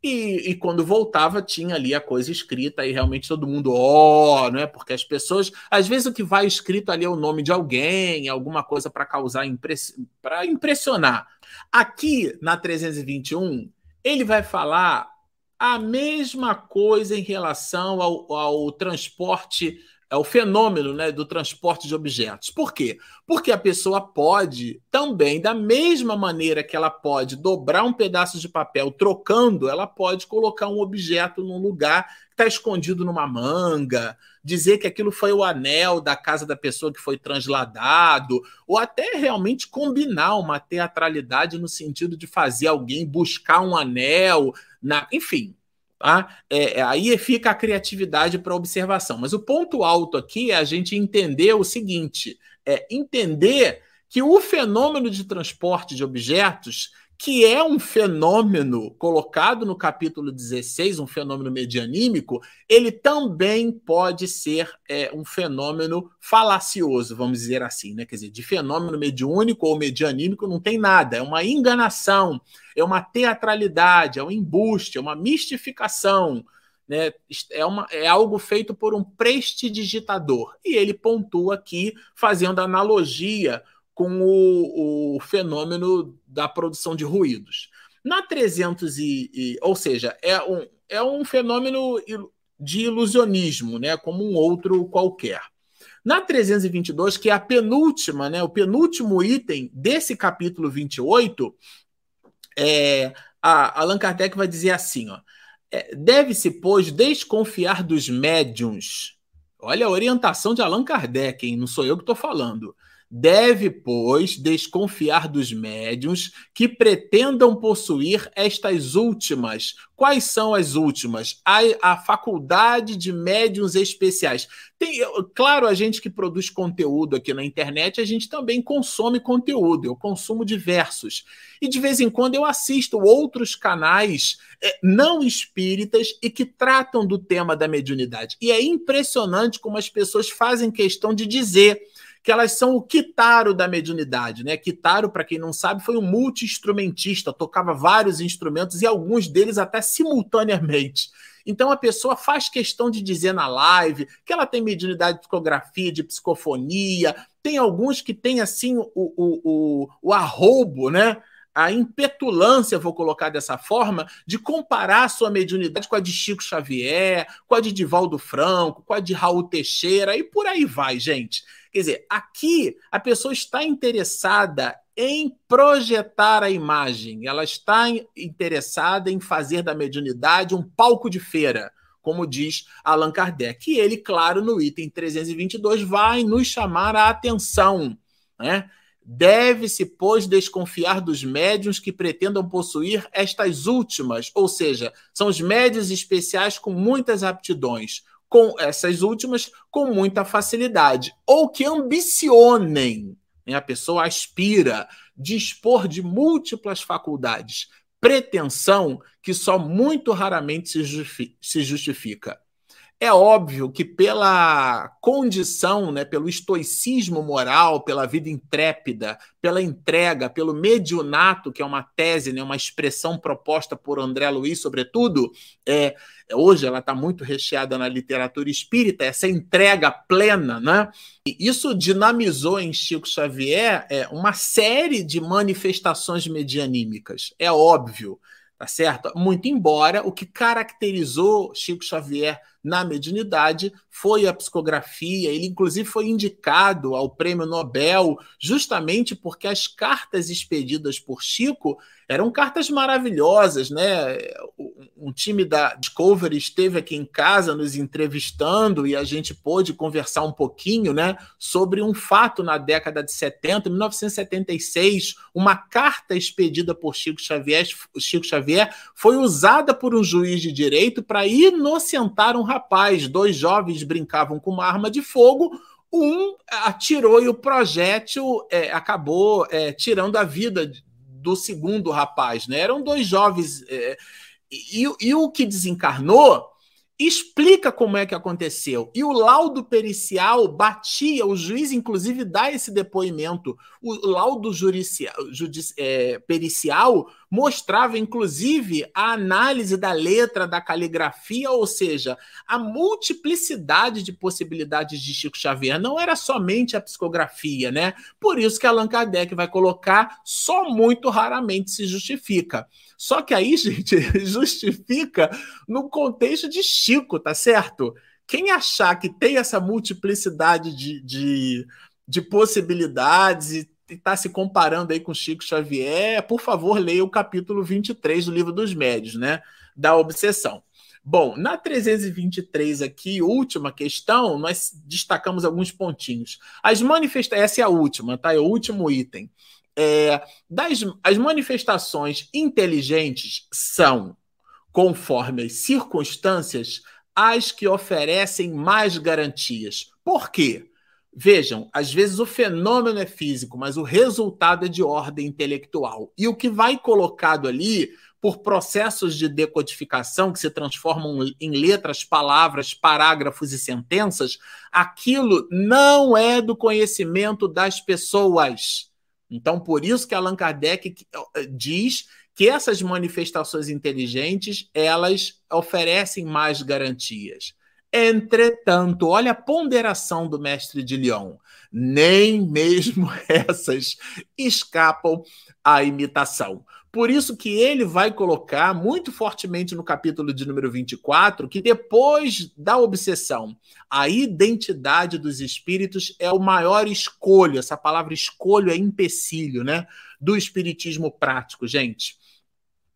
e, e, quando voltava tinha ali a coisa escrita e realmente todo mundo, ó, oh, não é? Porque as pessoas, às vezes o que vai escrito ali é o nome de alguém, alguma coisa para causar impress... para impressionar. Aqui na 321, ele vai falar a mesma coisa em relação ao, ao transporte é o fenômeno né, do transporte de objetos. Por quê? Porque a pessoa pode também, da mesma maneira que ela pode dobrar um pedaço de papel trocando, ela pode colocar um objeto num lugar que está escondido numa manga, dizer que aquilo foi o anel da casa da pessoa que foi transladado, ou até realmente combinar uma teatralidade no sentido de fazer alguém buscar um anel, na, enfim, É, é, aí fica a criatividade para observação. Mas o ponto alto aqui é a gente entender o seguinte: é entender que o fenômeno de transporte de objetos que é um fenômeno colocado no capítulo 16, um fenômeno medianímico, ele também pode ser é, um fenômeno falacioso, vamos dizer assim, né? Quer dizer, de fenômeno mediúnico ou medianímico não tem nada, é uma enganação, é uma teatralidade, é um embuste, é uma mistificação. Né, é, uma, é algo feito por um prestidigitador. E ele pontua aqui, fazendo analogia com o, o fenômeno da produção de ruídos. Na 300 e, e, ou seja, é um, é um fenômeno de ilusionismo, né, como um outro qualquer. Na 322, que é a penúltima, né, o penúltimo item desse capítulo 28, é, a Allan Kardec vai dizer assim, ó, é, deve-se, pois, desconfiar dos médiums. Olha a orientação de Allan Kardec, hein? não sou eu que estou falando Deve, pois, desconfiar dos médiuns que pretendam possuir estas últimas. Quais são as últimas? A, a faculdade de médiuns especiais. Tem, claro, a gente que produz conteúdo aqui na internet, a gente também consome conteúdo. Eu consumo diversos. E de vez em quando eu assisto outros canais é, não espíritas e que tratam do tema da mediunidade. E é impressionante como as pessoas fazem questão de dizer que elas são o Kitaro da mediunidade, né? Kitaro, para quem não sabe, foi um multi-instrumentista, tocava vários instrumentos e alguns deles até simultaneamente. Então a pessoa faz questão de dizer na live que ela tem mediunidade de psicografia, de psicofonia, tem alguns que têm assim o, o, o, o arrobo, né? a impetulância, vou colocar dessa forma, de comparar sua mediunidade com a de Chico Xavier, com a de Divaldo Franco, com a de Raul Teixeira e por aí vai, gente. Quer dizer, aqui a pessoa está interessada em projetar a imagem, ela está interessada em fazer da mediunidade um palco de feira, como diz Allan Kardec. E ele, claro, no item 322, vai nos chamar a atenção. Né? Deve-se, pois, desconfiar dos médiuns que pretendam possuir estas últimas, ou seja, são os médios especiais com muitas aptidões, com essas últimas com muita facilidade, ou que ambicionem, né? a pessoa aspira, dispor de múltiplas faculdades, pretensão que só muito raramente se justifica. É óbvio que pela condição, né, pelo estoicismo moral, pela vida intrépida, pela entrega, pelo mediunato, que é uma tese, né, uma expressão proposta por André Luiz, sobretudo, é, hoje ela está muito recheada na literatura espírita, essa entrega plena, né? E isso dinamizou em Chico Xavier é, uma série de manifestações medianímicas, é óbvio tá certo? Muito embora o que caracterizou Chico Xavier na mediunidade foi a psicografia, ele inclusive foi indicado ao Prêmio Nobel justamente porque as cartas expedidas por Chico eram cartas maravilhosas, né? Um time da Discovery esteve aqui em casa nos entrevistando e a gente pôde conversar um pouquinho, né, sobre um fato na década de 70, 1976, uma carta expedida por Chico Xavier, Chico Xavier foi usada por um juiz de direito para inocentar um rapaz. Dois jovens brincavam com uma arma de fogo, um atirou e o projétil é, acabou é, tirando a vida do segundo rapaz, né? Eram dois jovens. É, e, e, o que desencarnou explica como é que aconteceu. E o laudo pericial batia, o juiz, inclusive, dá esse depoimento. O laudo judicial, judici, é, pericial mostrava, inclusive, a análise da letra, da caligrafia, ou seja, a multiplicidade de possibilidades de Chico Xavier. Não era somente a psicografia, né? Por isso que Allan Kardec vai colocar só muito raramente se justifica. Só que aí, gente, justifica no contexto de Chico, tá certo? quem achar que tem essa multiplicidade de, de, de possibilidades e está se comparando aí com Chico Xavier, por favor, leia o capítulo 23 do livro dos médios, né? Da obsessão. Bom, na 323 aqui, última questão, nós destacamos alguns pontinhos. As manifestações, essa é a última, tá? É o último item. É, das, as manifestações inteligentes são, conforme as circunstâncias, as que oferecem mais garantias. Por quê? Vejam, às vezes o fenômeno é físico, mas o resultado é de ordem intelectual. E o que vai colocado ali por processos de decodificação que se transformam em letras, palavras, parágrafos e sentenças, aquilo não é do conhecimento das pessoas. Então, por isso que Allan Kardec eh, diz que essas manifestações inteligentes, elas oferecem mais garantias. Entretanto, olha a ponderação do mestre de Lyon. Nem mesmo essas escapam à imitação. Por isso que ele vai colocar muito fortemente no capítulo de número 24 que depois da obsessão, a identidade dos espíritos é o maior escolho. Essa palavra escolho é empecilho, né? Do espiritismo prático, gente.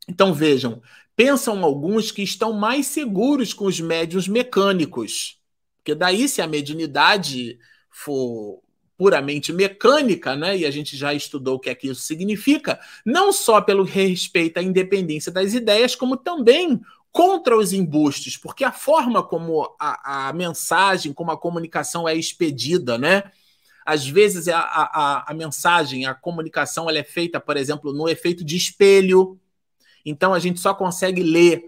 Então vejam, pensam alguns que estão mais seguros com os médios mecânicos. Porque daí, se a mediunidade for puramente mecânica, né? E a gente já estudou o que é que isso significa, não só pelo respeito à independência das ideias, como também contra os embustes, porque a forma como a, a mensagem, como a comunicação é expedida, né? Às vezes a, a, a mensagem, a comunicação, ela é feita, por exemplo, no efeito de espelho. Então a gente só consegue ler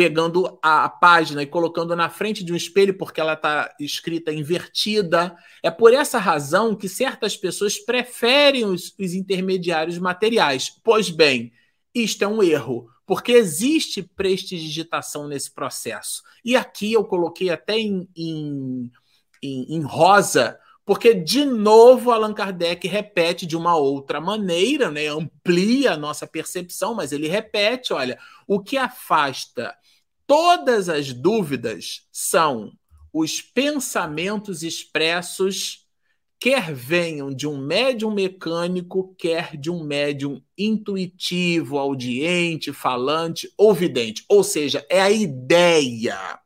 pegando a, página e colocando na frente de um espelho porque ela está escrita invertida. É por essa razão que certas pessoas preferem os, os intermediários materiais. Pois bem, isto é um erro, porque existe prestidigitação nesse processo. E aqui eu coloquei até em, em, em, em rosa porque, de novo, Allan Kardec repete de uma outra maneira, né? amplia a nossa percepção, mas ele repete: olha, o que afasta Todas as dúvidas são os pensamentos expressos, quer venham de um médium mecânico, quer de um médium intuitivo, audiente, falante ou vidente. Ou seja, é a ideia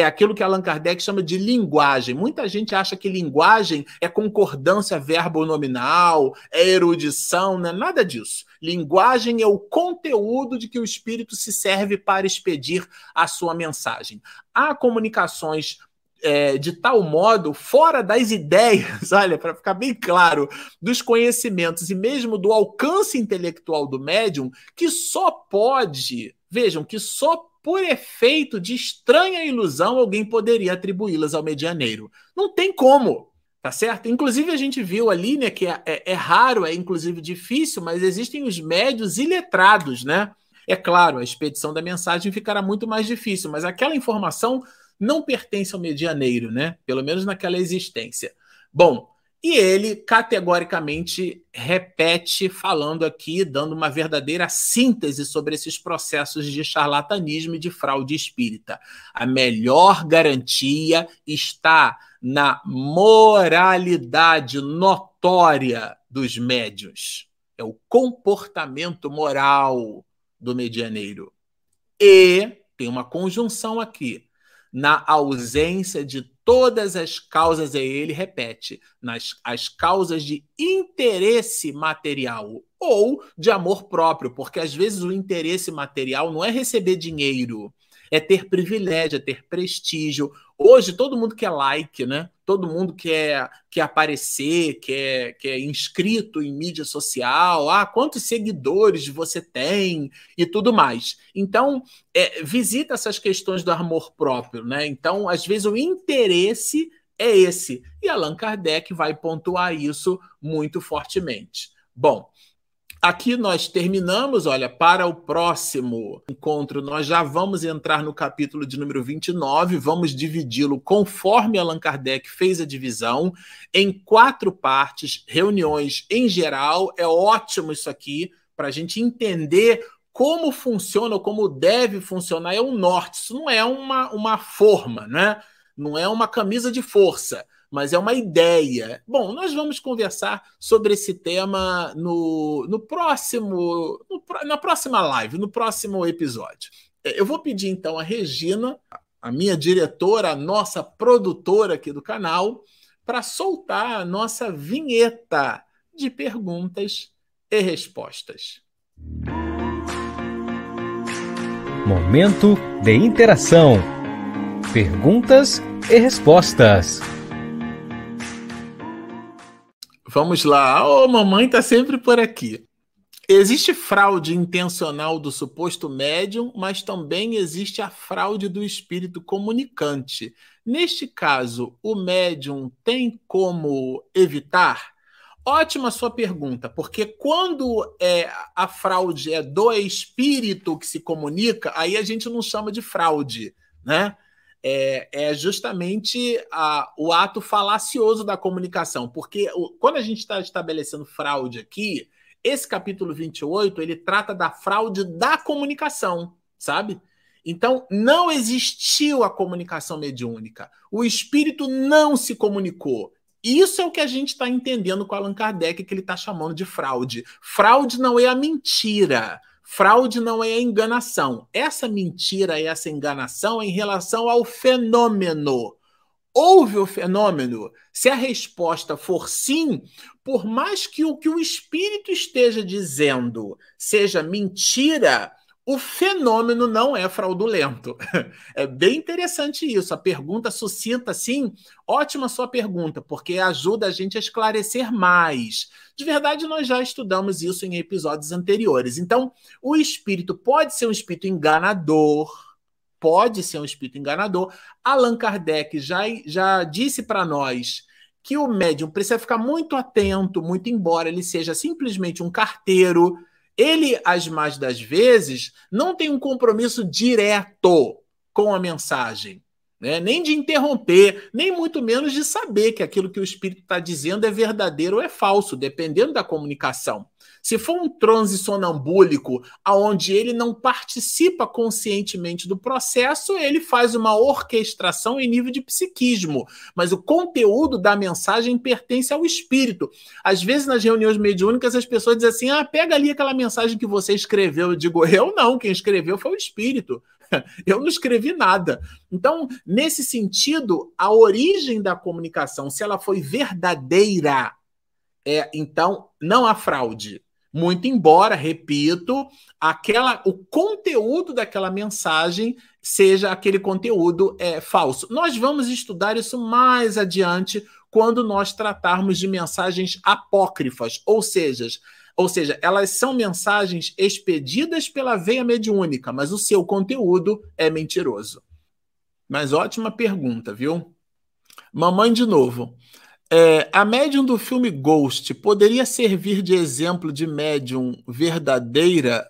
é aquilo que Allan Kardec chama de linguagem. Muita gente acha que linguagem é concordância verbo-nominal, é erudição, não é nada disso. Linguagem é o conteúdo de que o espírito se serve para expedir a sua mensagem. Há comunicações é, de tal modo, fora das ideias, olha, para ficar bem claro, dos conhecimentos e mesmo do alcance intelectual do médium, que só pode, vejam, que só por efeito de estranha ilusão, alguém poderia atribuí-las ao medianeiro. Não tem como, tá certo? Inclusive, a gente viu ali, né, que é, é, é raro, é inclusive difícil, mas existem os médios iletrados, né? É claro, a expedição da mensagem ficará muito mais difícil, mas aquela informação não pertence ao medianeiro, né? Pelo menos naquela existência. Bom, e ele categoricamente repete, falando aqui, dando uma verdadeira síntese sobre esses processos de charlatanismo e de fraude espírita. A melhor garantia está na moralidade notória dos médios. É o comportamento moral do medianeiro. E tem uma conjunção aqui na ausência de todas as causas, ele repete, nas as causas de interesse material ou de amor próprio, porque às vezes o interesse material não é receber dinheiro, é ter privilégio, é ter prestígio. Hoje todo mundo quer like, né? Todo mundo quer, quer aparecer, quer, quer inscrito em mídia social. Ah, quantos seguidores você tem e tudo mais. Então, é, visita essas questões do amor próprio, né? Então, às vezes o interesse é esse. E Allan Kardec vai pontuar isso muito fortemente. Bom, Aqui nós terminamos, olha, para o próximo encontro nós já vamos entrar no capítulo de número 29, vamos dividi-lo conforme Allan Kardec fez a divisão, em quatro partes, reuniões em geral. É ótimo isso aqui para a gente entender como funciona ou como deve funcionar. É um norte, isso não é uma, uma forma, né? não é uma camisa de força, mas é uma ideia. Bom, nós vamos conversar sobre esse tema no, no próximo, no, na próxima live, no próximo episódio. É, eu vou pedir então a Regina, a minha diretora, a nossa produtora aqui do canal, para soltar a nossa vinheta de perguntas e respostas. Momento de interação. Perguntas e respostas. Vamos lá. Ô, oh, mamãe tá sempre por aqui. Existe fraude intencional do suposto médium, mas também existe a fraude do espírito comunicante. Neste caso, o médium tem como evitar? Ótima sua pergunta, porque quando é, a fraude é do espírito que se comunica, aí a gente não chama de fraude, né? É, é justamente a, o ato falacioso da comunicação, porque o, quando a gente está estabelecendo fraude aqui, esse capítulo 28 ele trata da fraude da comunicação, sabe? Então, não existiu a comunicação mediúnica. O espírito não se comunicou. Isso é o que a gente está entendendo com Allan Kardec, que ele está chamando de fraude. Fraude não é a mentira. Fraude não é enganação. Essa mentira e essa enganação é em relação ao fenômeno. Houve o fenômeno? Se a resposta for sim, por mais que o que o espírito esteja dizendo seja mentira, o fenômeno não é fraudulento. É bem interessante isso. A pergunta sucinta, sim, ótima sua pergunta, porque ajuda a gente a esclarecer mais. De verdade, nós já estudamos isso em episódios anteriores. Então, o espírito pode ser um espírito enganador, pode ser um espírito enganador. Allan Kardec já, já disse para nós que o médium precisa ficar muito atento, muito embora ele seja simplesmente um carteiro ele, as mais das vezes, não tem um compromisso direto com a mensagem. Né? Nem de interromper, nem muito menos de saber que aquilo que o espírito está dizendo é verdadeiro ou é falso, dependendo da comunicação. Se for um transe sonambúlico, aonde ele não participa conscientemente do processo, ele faz uma orquestração em nível de psiquismo, mas o conteúdo da mensagem pertence ao espírito. Às vezes, nas reuniões mediúnicas, as pessoas dizem assim: ah, pega ali aquela mensagem que você escreveu. Eu digo, eu não, quem escreveu foi o espírito. Eu não escrevi nada. Então, nesse sentido, a origem da comunicação, se ela foi verdadeira, é, então não há fraude. Muito embora, repito, aquela, o conteúdo daquela mensagem seja aquele conteúdo é, falso. Nós vamos estudar isso mais adiante quando nós tratarmos de mensagens apócrifas, ou seja, ou seja, elas são mensagens expedidas pela veia mediúnica, mas o seu conteúdo é mentiroso. Mas ótima pergunta, viu? Mamãe de novo. É, a médium do filme Ghost poderia servir de exemplo de médium verdadeira,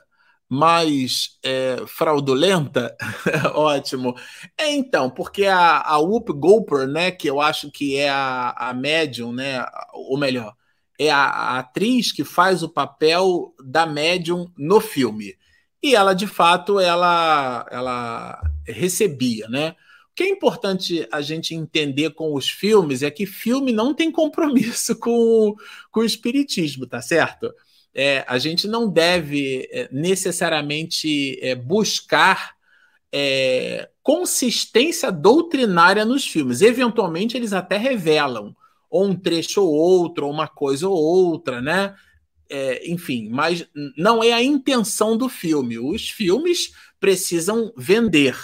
mas é, fraudulenta? Ótimo. É então, porque a, a Whoop Goldberg, né, que eu acho que é a, a médium, né, ou melhor, é a, a atriz que faz o papel da médium no filme. E ela, de fato, ela, ela recebia, né? O que é importante a gente entender com os filmes é que filme não tem compromisso com, com o espiritismo, tá certo? É, a gente não deve é, necessariamente é, buscar é, consistência doutrinária nos filmes. Eventualmente, eles até revelam ou um trecho ou outro, ou uma coisa ou outra, né? É, enfim, mas não é a intenção do filme. Os filmes precisam vender.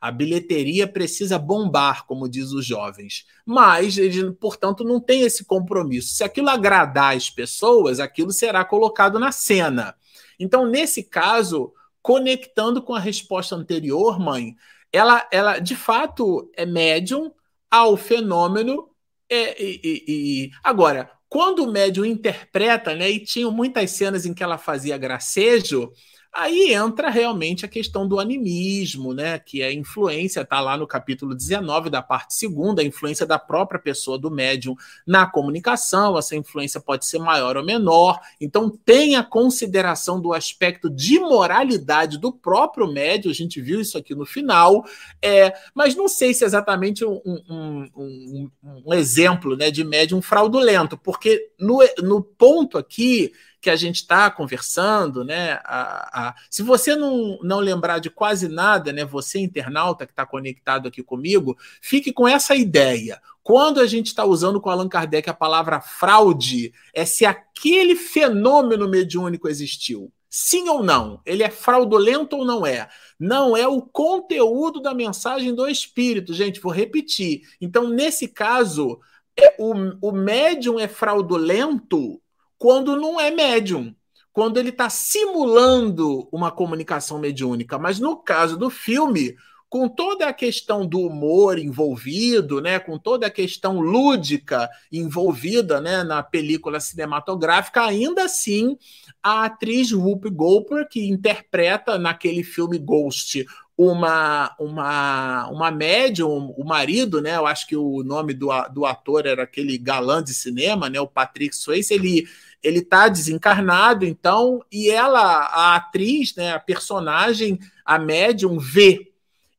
A bilheteria precisa bombar, como diz os jovens. Mas, portanto, não tem esse compromisso. Se aquilo agradar as pessoas, aquilo será colocado na cena. Então, nesse caso, conectando com a resposta anterior, mãe, ela, ela de fato é médium ao fenômeno. É, e, e, e... Agora, quando o médium interpreta, né, e tinham muitas cenas em que ela fazia gracejo, Aí entra realmente a questão do animismo, né? Que é a influência, está lá no capítulo 19 da parte segunda, a influência da própria pessoa do médium na comunicação. Essa influência pode ser maior ou menor. Então, tem a consideração do aspecto de moralidade do próprio médium, a gente viu isso aqui no final, é, mas não sei se é exatamente um, um, um, um exemplo né, de médium fraudulento, porque no, no ponto aqui que a gente está conversando, né? A, a, se você não, não lembrar de quase nada, né? Você, internauta que está conectado aqui comigo, fique com essa ideia. Quando a gente está usando com Allan Kardec a palavra fraude, é se aquele fenômeno mediúnico existiu. Sim ou não? Ele é fraudulento ou não é? Não é o conteúdo da mensagem do espírito, gente. Vou repetir. Então, nesse caso, é, o, o médium é fraudulento quando não é médium, quando ele está simulando uma comunicação mediúnica. Mas no caso do filme, com toda a questão do humor envolvido, né, com toda a questão lúdica envolvida né, na película cinematográfica, ainda assim, a atriz Whoopi Goldberg, que interpreta naquele filme Ghost uma, uma, uma médium, o marido, né, eu acho que o nome do, do ator era aquele galã de cinema, né, o Patrick Swayze, ele ele está desencarnado, então, e ela, a atriz, né, a personagem, a médium, vê.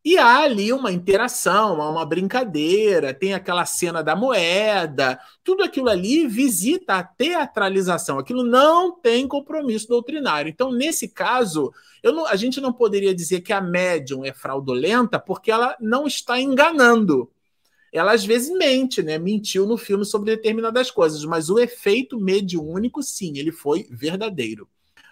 E há ali uma interação, uma brincadeira, tem aquela cena da moeda, tudo aquilo ali visita a teatralização, aquilo não tem compromisso doutrinário. Então, nesse caso, não, a gente não poderia dizer que a médium é fraudulenta porque ela não está enganando ela às vezes mente, né? Mentiu no filme sobre determinadas coisas, mas o efeito mediúnico, sim, ele foi verdadeiro.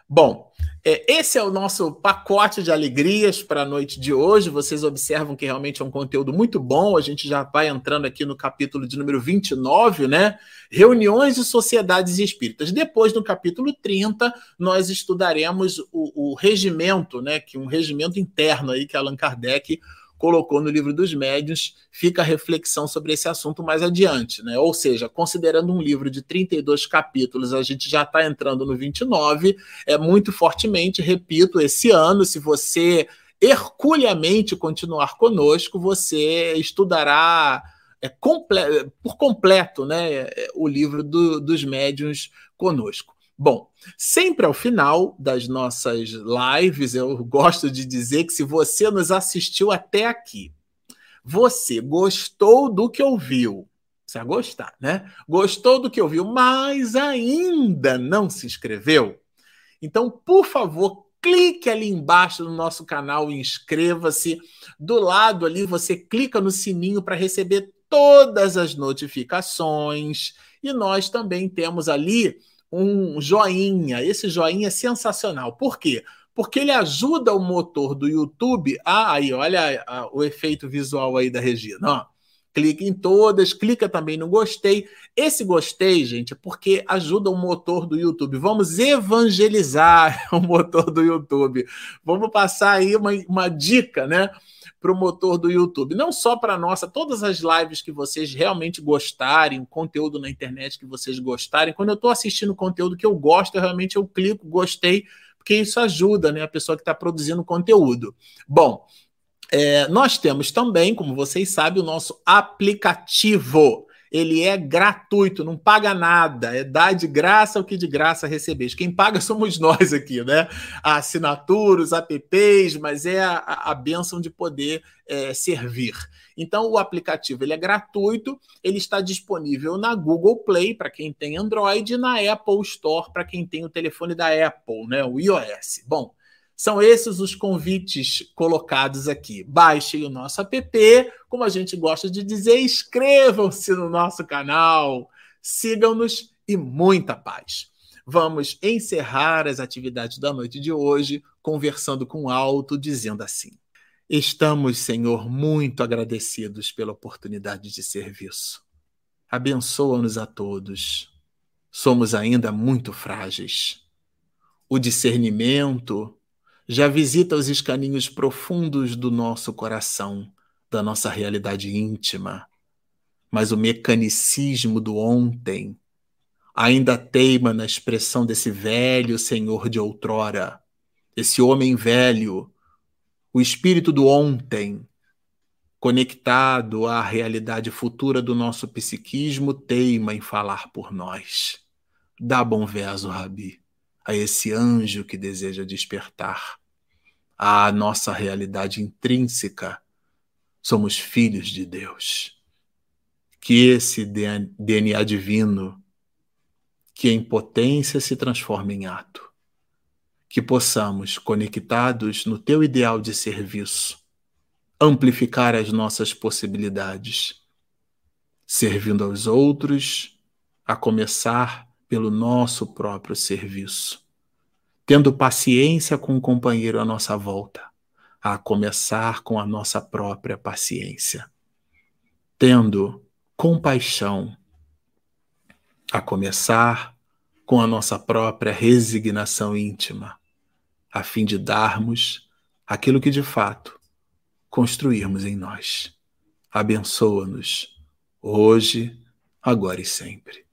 Bom, é, esse é o nosso pacote de alegrias para a noite de hoje. Vocês observam que realmente é um conteúdo muito bom. A gente já vai entrando aqui no capítulo de número 29, né? Reuniões de sociedades espíritas. Depois, no capítulo 30, nós estudaremos o, o regimento, né? Que um regimento interno aí que Allan Kardec colocou no livro dos médiuns, fica a reflexão sobre esse assunto mais adiante, né? Ou seja, considerando um livro de 32 capítulos, a gente já está entrando no 29, é muito fortemente, repito, esse ano, se você herculeamente continuar conosco, você estudará é, comple por completo né, o livro do, dos médiuns conosco. Bom, sempre ao final das nossas lives, eu gosto de dizer que se você nos assistiu até aqui, você gostou do que ouviu, vai gostar, né? Gostou do que ouviu, mas ainda não se inscreveu? Então, por favor, clique ali embaixo no nosso canal e inscreva-se. Do lado ali, você clica no sininho para receber todas as notificações. E nós também temos ali um joinha. Esse joinha é sensacional. Por quê? Porque ele ajuda o motor do YouTube a. Aí, olha o efeito visual aí da Regina. Ó. Clica em todas, clica também no gostei. Esse gostei, gente, é porque ajuda o motor do YouTube. Vamos evangelizar o motor do YouTube. Vamos passar aí uma, uma dica, né? Para o motor do YouTube. Não só para nossa, todas as lives que vocês realmente gostarem, conteúdo na internet que vocês gostarem. Quando eu estou assistindo conteúdo que eu gosto, eu realmente eu clico, gostei, porque isso ajuda né, a pessoa que está produzindo conteúdo. Bom, é, nós temos também, como vocês sabem, o nosso aplicativo ele é gratuito, não paga nada, é dar de graça o que de graça recebeis. Quem paga somos nós aqui, né? A assinatura, os apps, mas é a, a benção de poder é, servir. Então, o aplicativo ele é gratuito, ele está disponível na Google Play para quem tem Android e na Apple Store para quem tem o telefone da Apple, né? O iOS. Bom, são esses os convites colocados aqui. Baixem o nosso app, como a gente gosta de dizer, inscrevam-se no nosso canal, sigam-nos e muita paz. Vamos encerrar as atividades da noite de hoje conversando com alto, dizendo assim: Estamos, Senhor, muito agradecidos pela oportunidade de serviço. Abençoa-nos a todos. Somos ainda muito frágeis. O discernimento, já visita os escaninhos profundos do nosso coração, da nossa realidade íntima. Mas o mecanicismo do ontem ainda teima na expressão desse velho senhor de outrora. esse homem velho, o espírito do ontem, conectado à realidade futura do nosso psiquismo, teima em falar por nós. Dá bom verso, Rabi, a esse anjo que deseja despertar. À nossa realidade intrínseca, somos filhos de Deus. Que esse DNA divino, que em potência se transforme em ato, que possamos, conectados no teu ideal de serviço, amplificar as nossas possibilidades, servindo aos outros, a começar pelo nosso próprio serviço, tendo paciência com o companheiro à nossa volta, a começar com a nossa própria paciência, tendo compaixão, a começar com a nossa própria resignação íntima, a fim de darmos aquilo que de fato construirmos em nós. Abençoa-nos, hoje, agora e sempre.